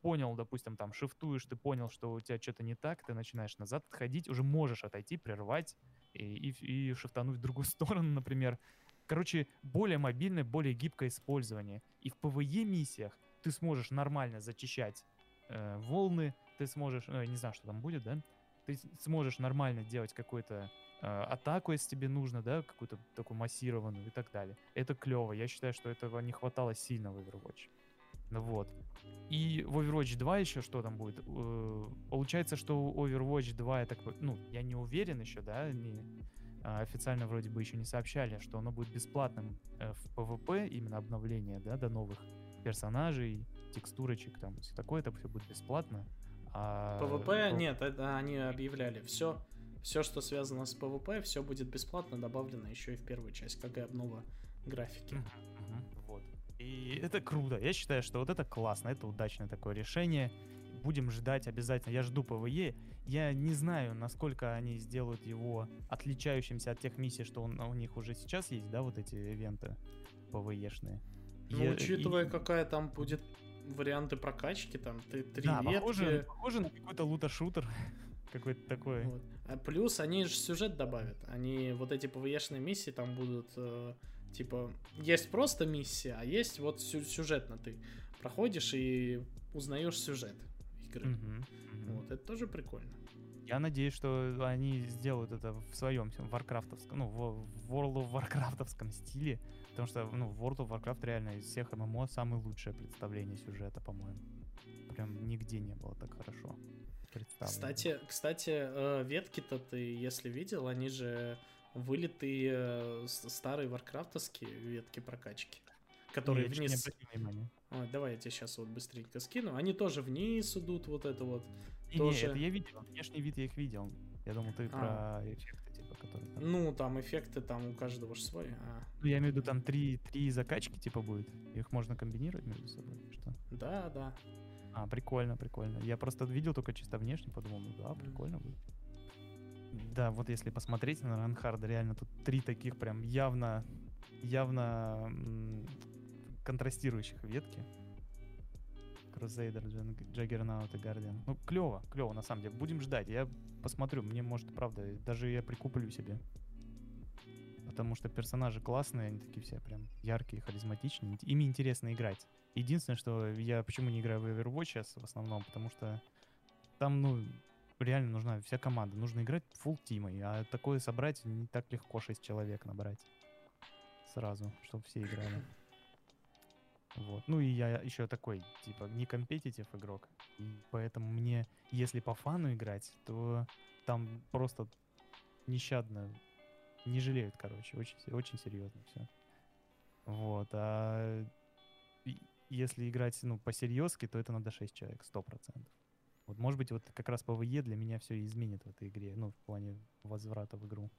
понял, допустим, там, шифтуешь, ты понял, что у тебя что-то не так, ты начинаешь назад отходить, уже можешь отойти, прервать и, и, и шифтануть в другую сторону, например. Короче, более мобильное, более гибкое использование. И в PvE миссиях ты сможешь нормально зачищать э, волны, ты сможешь, я не знаю, что там будет, да, ты сможешь нормально делать какую-то э, атаку, если тебе нужно, да, какую-то такую массированную и так далее. Это клево. Я считаю, что этого не хватало сильно в Overwatch. Ну вот. И в Overwatch 2 еще что там будет? Э, получается, что Overwatch 2, я так, ну, я не уверен еще, да, не, а, официально вроде бы еще не сообщали, что оно будет бесплатным э, в PvP, именно обновление, да, до новых персонажей, текстурочек, там, все такое, это все будет бесплатно. А... PvP нет, это они объявляли. Все, все, что связано с PvP, все будет бесплатно, добавлено еще и в первую часть, как и обнова графики. Uh-huh. И это круто. Я считаю, что вот это классно, это удачное такое решение. Будем ждать обязательно. Я жду PvE. Я не знаю, насколько они сделают его отличающимся от тех миссий, что он, у них уже сейчас есть, да, вот эти ивенты ПВЕшные. Ну, Я, учитывая, и... какая там будет варианты прокачки, там, ты три да, ветки... похоже, похоже на какой-то лута-шутер. какой-то такой. Вот. А плюс они же сюжет добавят. Они вот эти ПВЕшные миссии там будут э, Типа, есть просто миссия, а есть вот сю- сюжетно ты проходишь и узнаешь сюжет игры. Mm-hmm. Mm-hmm. Вот, это тоже прикольно. Я надеюсь, что они сделают это в своем варкрафтовском, ну, в World of Warcraftовском стиле, потому что, ну, World of Warcraft реально из всех ММО самое лучшее представление сюжета, по-моему. Прям нигде не было так хорошо представлено. Кстати, кстати, э, ветки-то ты, если видел, они же вылитые э, старые варкрафтовские ветки прокачки, которые я вниз... Не а, давай я тебе сейчас вот быстренько скину. Они тоже вниз идут, вот это вот. И тоже... Не, это я видел, внешний вид я их видел. Я думал, ты а. про эффекты, типа, которые там... Ну, там эффекты там у каждого же свой. А. Ну, я имею в виду, там три, три закачки, типа, будет. Их можно комбинировать между собой, что? Да, да. А, прикольно, прикольно. Я просто видел только чисто внешне, подумал, ну да, прикольно будет. Да, вот если посмотреть на Ранхарда, реально тут три таких прям явно, явно контрастирующих ветки. Крузейдер, Джаггернаут и Гардиан. Ну, клево, клево, на самом деле. Будем ждать. Я посмотрю, мне, может, правда, даже я прикуплю себе. Потому что персонажи классные, они такие все прям яркие, харизматичные. Ими интересно играть. Единственное, что я почему не играю в Overwatch сейчас в основном, потому что там, ну, реально нужна вся команда. Нужно играть full тимой, а такое собрать не так легко 6 человек набрать сразу, чтобы все играли. Вот. Ну и я еще такой, типа, не компетитив игрок. И поэтому мне, если по фану играть, то там просто нещадно не жалеют, короче. Очень, очень серьезно все. Вот. А если играть, ну, по-серьезки, то это надо 6 человек, 100%. Вот, может быть, вот как раз PvE для меня все изменит в этой игре, ну, в плане возврата в игру.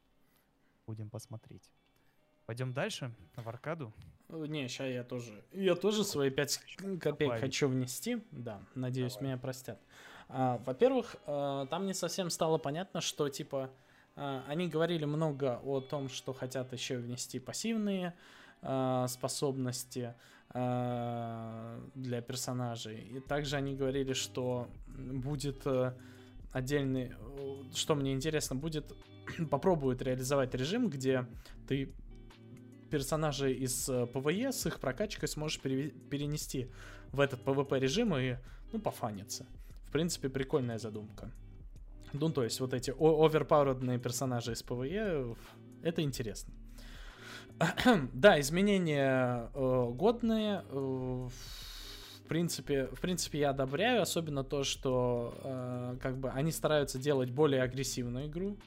Будем посмотреть. Пойдем дальше, в аркаду. Э, не, сейчас я тоже, я тоже свои 5 копеек Добавить. хочу внести. Да, надеюсь, Давай. меня простят. А, во-первых, а, там не совсем стало понятно, что, типа, а, они говорили много о том, что хотят еще внести пассивные а, способности для персонажей. И также они говорили, что будет а, отдельный, что мне интересно, будет попробуют реализовать режим, где ты персонажей из PvE с их прокачкой сможешь перенести в этот PvP режим и, ну, пофаниться. В принципе, прикольная задумка. Ну, то есть, вот эти оверпауэрдные персонажи из PvE, это интересно. да, изменения э, годные. Э, в принципе, в принципе, я одобряю, особенно то, что э, как бы они стараются делать более агрессивную игру,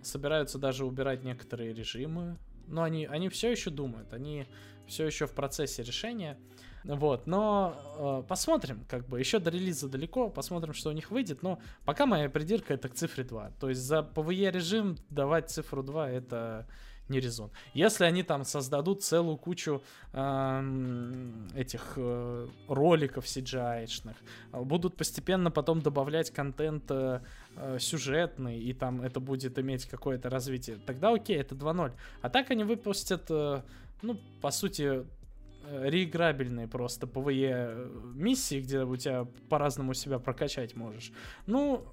собираются даже убирать некоторые режимы, но они, они все еще думают, они все еще в процессе решения. Вот, но э, посмотрим, как бы, еще до релиза далеко, посмотрим, что у них выйдет, но пока моя придирка это к цифре 2. То есть за PvE режим давать цифру 2 это не резон. Если они там создадут целую кучу э, этих э, роликов CGI-шных, будут постепенно потом добавлять контент э, э, сюжетный, и там это будет иметь какое-то развитие, тогда окей, это 2.0. А так они выпустят, э, ну, по сути, э, реиграбельные просто PvE э, миссии, где у тебя по-разному себя прокачать можешь. Ну,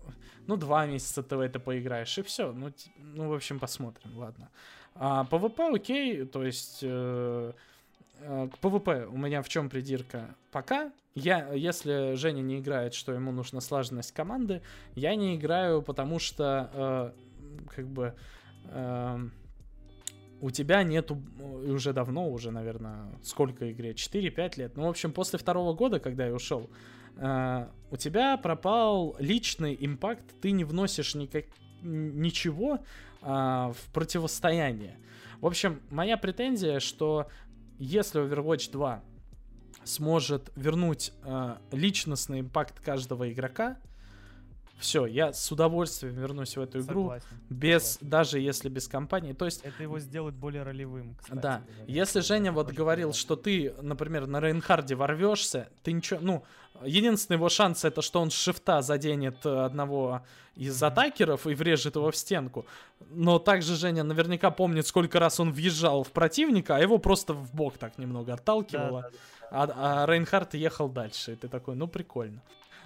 ну, два месяца ты в это поиграешь, и все. Ну, ну в общем, посмотрим, ладно. А PvP окей, то есть э, э, к PvP у меня в чем придирка? Пока я, если Женя не играет, что ему нужна слаженность команды, я не играю, потому что э, как бы э, у тебя нету уже давно, уже, наверное, сколько игре? 4-5 лет. Ну, в общем, после второго года, когда я ушел, э, у тебя пропал личный импакт, ты не вносишь никак, ничего а, в противостояние. В общем, моя претензия, что если Overwatch 2 сможет вернуть а, личностный импакт каждого игрока, все, я с удовольствием вернусь в эту игру, согласен, без согласен. даже если без компании. То есть это его сделает более ролевым. Кстати, да, говоря. если Женя вот говорил, что ты, например, на Рейнхарде ворвешься, ты ничего, ну единственный его шанс это, что он с шифта заденет э, одного из атакеров и врежет его в стенку. Но также Женя наверняка помнит, сколько раз он въезжал в противника, а его просто в бок так немного отталкивало, да, да, да. а, а Рейнхард ехал дальше. И ты такой, ну прикольно.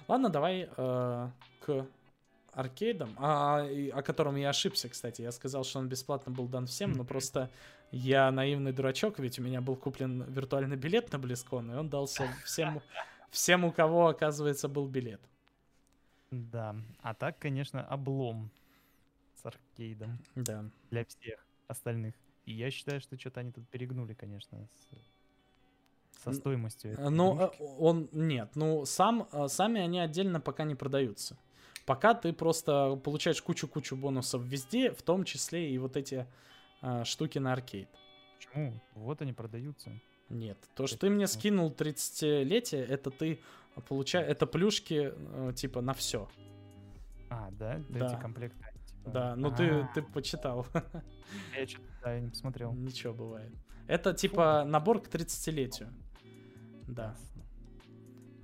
Ладно, давай э, к аркейдам, а, о котором я ошибся, кстати. Я сказал, что он бесплатно был дан всем, но просто я наивный дурачок, ведь у меня был куплен виртуальный билет на Близкон, и он дался всем, всем, у кого, оказывается, был билет. Да, а так, конечно, облом с аркейдом. Да. Для всех остальных. И я считаю, что что-то они тут перегнули, конечно, с со стоимостью. Ну, игрушки. Э, он нет. Ну, сам, э, сами они отдельно пока не продаются. Пока ты просто получаешь кучу-кучу бонусов везде, в том числе и вот эти а, штуки на аркейд. Почему? Вот они продаются. Нет, то, что ты мне скинул 30-летие, это ты получаешь, это плюшки типа на все. А, да? Да. Эти комплекты. Типа... Да, ну ты, ты почитал. Я что-то да, не посмотрел. Ничего бывает. Это типа набор к 30-летию. Да.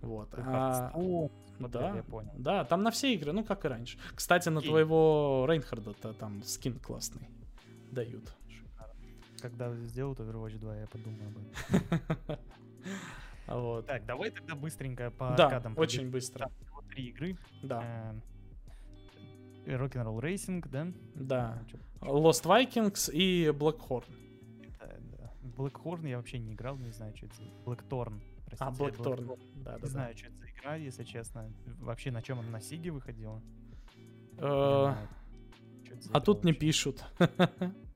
Вот. А, да, я понял. Да, там на все игры, ну как и раньше. Кстати, на твоего Рейнхарда-то там скин классный дают. Когда сделают Overwatch 2, я подумаю об этом. Вот. Так, давай тогда быстренько по да, аркадам. очень быстро. три игры. Да. Э, Rock'n'Roll Racing, да? Да. Lost Vikings и Blackhorn. Блэкхорн я вообще не играл, не знаю, что это. Блэкторн, простите. А, Блэкторн, да, да. Не знаю, что это за игра, если честно. Вообще, на чем она на Сиге выходила? Э, а тут не пишут.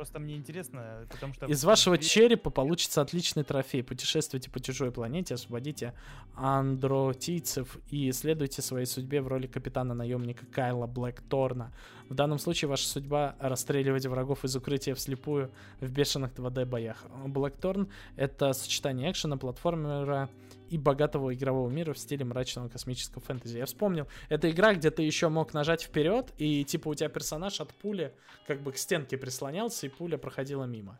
Просто мне интересно, потому что... Из вашего черепа получится отличный трофей. Путешествуйте по чужой планете, освободите андротийцев и исследуйте своей судьбе в роли капитана-наемника Кайла Блэкторна. В данном случае ваша судьба — расстреливать врагов из укрытия вслепую в бешеных 2D-боях. Блэкторн — это сочетание экшена, платформера и богатого игрового мира в стиле мрачного космического фэнтези. Я вспомнил, это игра, где ты еще мог нажать вперед, и типа у тебя персонаж от пули как бы к стенке прислонялся, и пуля проходила мимо.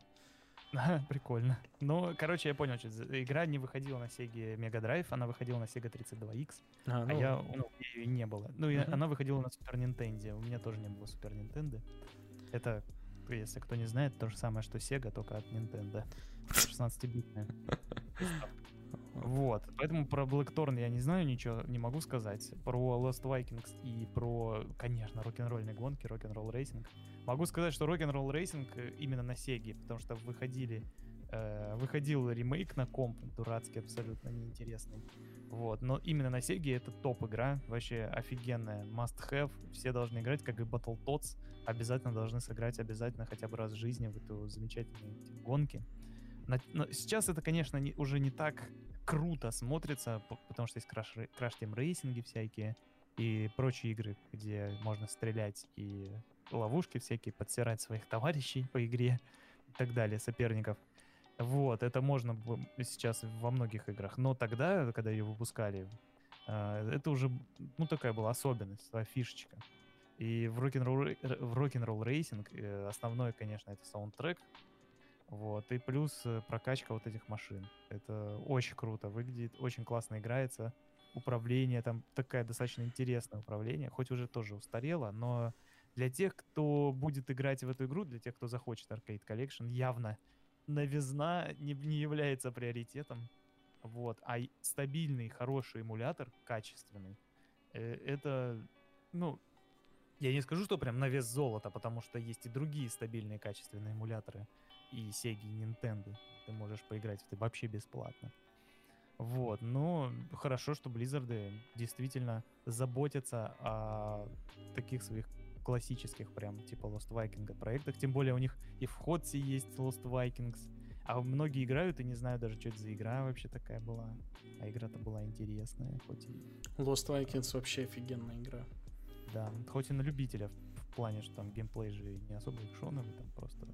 Прикольно. Ну, короче, я понял, что игра не выходила на Sega Mega Drive, она выходила на Sega 32X, а, а ну... а я, ну, ее не было. Ну, uh-huh. она выходила на Super Nintendo, у меня тоже не было Super Nintendo. Это, если кто не знает, то же самое, что Sega, только от Nintendo. 16-битная. Вот, поэтому про Blackthorn я не знаю ничего, не могу сказать. Про Lost Vikings и про, конечно, рок-н-ролльные гонки, Rock n' Roll Racing. Могу сказать, что Rock n' Roll Racing э, именно на Сеге, потому что выходили, э, выходил ремейк на комп, дурацкий, абсолютно неинтересный. Вот, но именно на Сеге это топ-игра, вообще офигенная, must-have, все должны играть, как и Battletoads, обязательно должны сыграть, обязательно хотя бы раз в жизни в эту замечательную гонки. Но сейчас это, конечно, не, уже не так круто смотрится, потому что есть краш, краш тем рейсинги всякие и прочие игры, где можно стрелять и ловушки всякие, подсирать своих товарищей по игре и так далее, соперников. Вот, это можно сейчас во многих играх. Но тогда, когда ее выпускали, а, это уже, ну, такая была особенность, своя фишечка. И в рок-н-ролл, рок-н-ролл рейсинг э, основное, конечно, это саундтрек, вот, и плюс э, прокачка вот этих машин. Это очень круто выглядит, очень классно играется. Управление там такая достаточно интересное управление, хоть уже тоже устарело, но для тех, кто будет играть в эту игру, для тех, кто захочет Arcade Collection, явно новизна не, не является приоритетом. Вот. А стабильный, хороший эмулятор, качественный, э, это, ну, я не скажу, что прям на вес золота, потому что есть и другие стабильные, качественные эмуляторы и Sega, и Nintendo. Ты можешь поиграть в это вообще бесплатно. Вот, но хорошо, что Blizzard действительно заботятся о таких своих классических прям типа Lost Vikings проектах. Тем более у них и в Ходсе есть Lost Vikings. А многие играют и не знаю даже, что это за игра вообще такая была. А игра-то была интересная, хоть и... Lost Vikings вообще офигенная игра. Да, хоть и на любителя в плане, что там геймплей же не особо экшоновый, там просто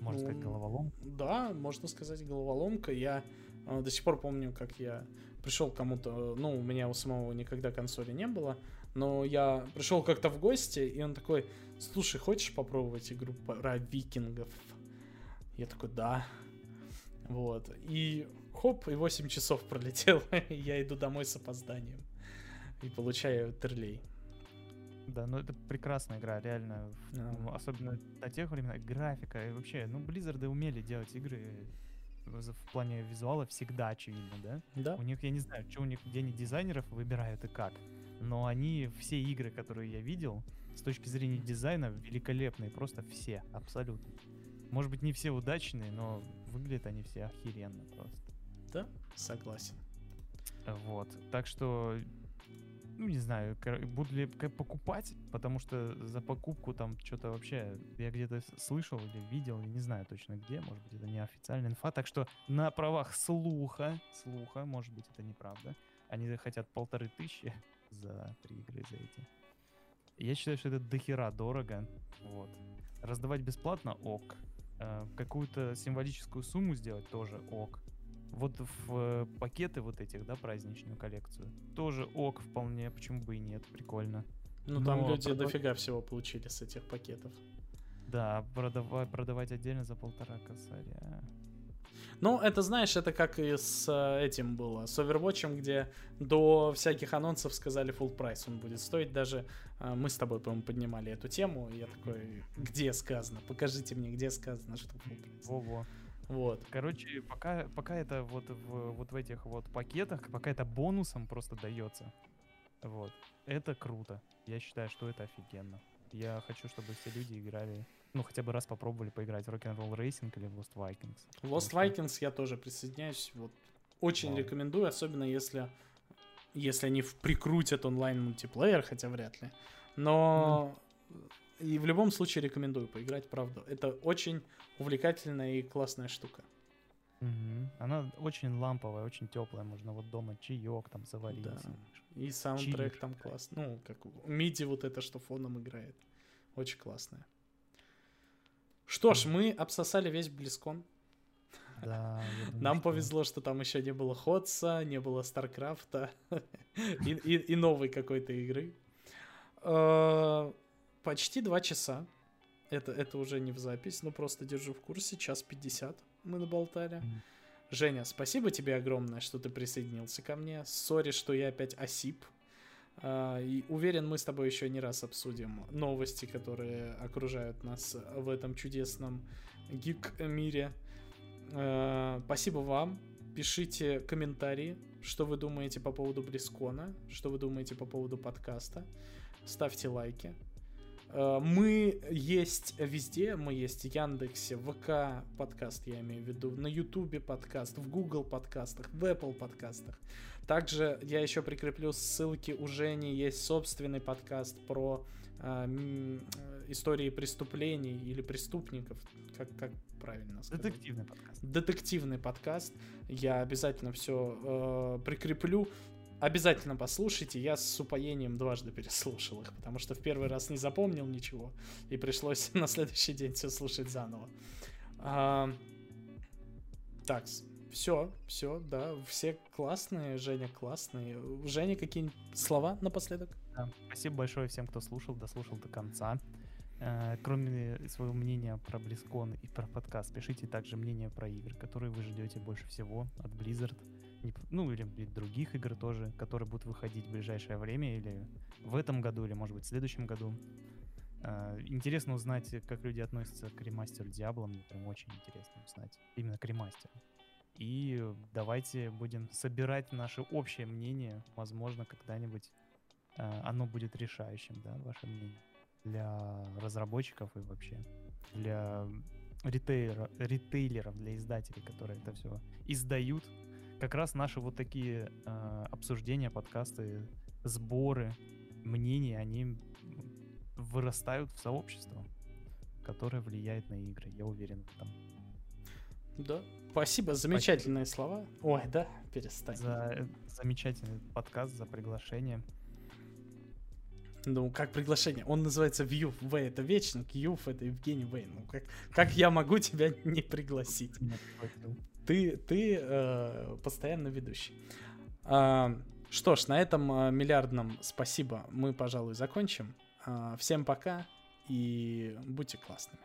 можно сказать, головоломка? Да, можно сказать головоломка. Я э, до сих пор помню, как я пришел кому-то, ну, у меня у самого никогда консоли не было, но я пришел как-то в гости, и он такой, слушай, хочешь попробовать игру про викингов? Я такой, да. Вот. И хоп, и 8 часов пролетел. я иду домой с опозданием. И получаю терлей. Да, ну это прекрасная игра, реально. Yeah. Особенно на тех временах графика и вообще, ну, Blizzard умели делать игры в плане визуала всегда очевидно, да? Да. У них, я не знаю, что у них, где они дизайнеров выбирают и как. Но они, все игры, которые я видел, с точки зрения дизайна, великолепные. Просто все, абсолютно. Может быть, не все удачные, но выглядят они все охеренно просто. Да, согласен. Вот. Так что ну, не знаю, буду ли покупать, потому что за покупку там что-то вообще я где-то слышал или видел, я не знаю точно где, может быть, это не официальная инфа, так что на правах слуха, слуха, может быть, это неправда, они хотят полторы тысячи за три игры за эти. Я считаю, что это дохера дорого, вот. Раздавать бесплатно — ок. Э, какую-то символическую сумму сделать тоже ок вот в э, пакеты вот этих, да, праздничную коллекцию, тоже ок вполне, почему бы и нет, прикольно. Ну, там Но люди продав... дофига всего получили с этих пакетов. Да, продавать, продавать отдельно за полтора косаря. Ну, это, знаешь, это как и с э, этим было, с Overwatch, где до всяких анонсов сказали full прайс он будет стоить. Даже э, мы с тобой, по-моему, поднимали эту тему, и я такой, где сказано? Покажите мне, где сказано, что full прайс. Во-во. Вот. Короче, пока, пока это вот в, вот в этих вот пакетах, пока это бонусом просто дается, вот, это круто. Я считаю, что это офигенно. Я хочу, чтобы все люди играли, ну, хотя бы раз попробовали поиграть в Rock'n'Roll Racing или в Lost Vikings. Lost Vikings что... я тоже присоединяюсь. Вот очень Вау. рекомендую, особенно если, если они прикрутят онлайн мультиплеер, хотя вряд ли. Но и в любом случае рекомендую поиграть, правда. Это очень увлекательная и классная штука. Угу. Она очень ламповая, очень теплая. Можно вот дома чаек там заварить. Да. И саундтрек Чили. там классный. Ну, как MIDI вот это, что фоном играет. Очень классная. Что ж, мы обсосали весь BlizzCon. Да, думаю, Нам что... повезло, что там еще не было Хотса, не было Старкрафта и, и, и новой какой-то игры. Почти два часа. Это, это уже не в запись, но просто держу в курсе. Час 50 мы наболтали. Женя, спасибо тебе огромное, что ты присоединился ко мне. Sorry, что я опять осип. Uh, и уверен, мы с тобой еще не раз обсудим новости, которые окружают нас в этом чудесном гик-мире. Uh, спасибо вам. Пишите комментарии, что вы думаете по поводу Близкона, что вы думаете по поводу подкаста. Ставьте лайки. Э, мы есть везде, мы есть в Яндексе, ВК подкаст, я имею в виду, на Ютубе подкаст, в Google подкастах, в Apple подкастах. Также я еще прикреплю ссылки у Жени, есть собственный подкаст про э, э, истории преступлений или преступников, как, как правильно сказать. Детективный подкаст. Детективный подкаст. Я обязательно все э, прикреплю обязательно послушайте. Я с упоением дважды переслушал их, потому что в первый раз не запомнил ничего, и пришлось на следующий день все слушать заново. А, так, все, все, да, все классные, Женя классный. Женя, какие-нибудь слова напоследок? Да, спасибо большое всем, кто слушал, дослушал до конца. Э, кроме своего мнения про Близкон и про подкаст, пишите также мнение про игры, которые вы ждете больше всего от Blizzard ну или других игр тоже, которые будут выходить в ближайшее время или в этом году, или может быть в следующем году. А, интересно узнать, как люди относятся к ремастеру Диабло, мне прям очень интересно узнать. Именно к ремастеру. И давайте будем собирать наше общее мнение. Возможно, когда-нибудь э, оно будет решающим, да, ваше мнение, для разработчиков и вообще для ритейлера, ритейлеров, для издателей, которые это все издают как раз наши вот такие э, обсуждения, подкасты, сборы, мнения, они вырастают в сообщество, которое влияет на игры. Я уверен в этом. Да. Спасибо, замечательные Спасибо. слова. Ой, да, перестань. За э, замечательный подкаст, за приглашение. Ну, как приглашение? Он называется Вьюф. В это Вечник, Юф это Евгений Вейн. Ну, как, как я могу тебя не пригласить? Ты, ты э, постоянно ведущий. А, что ж, на этом э, миллиардном спасибо мы, пожалуй, закончим. А, всем пока и будьте классными.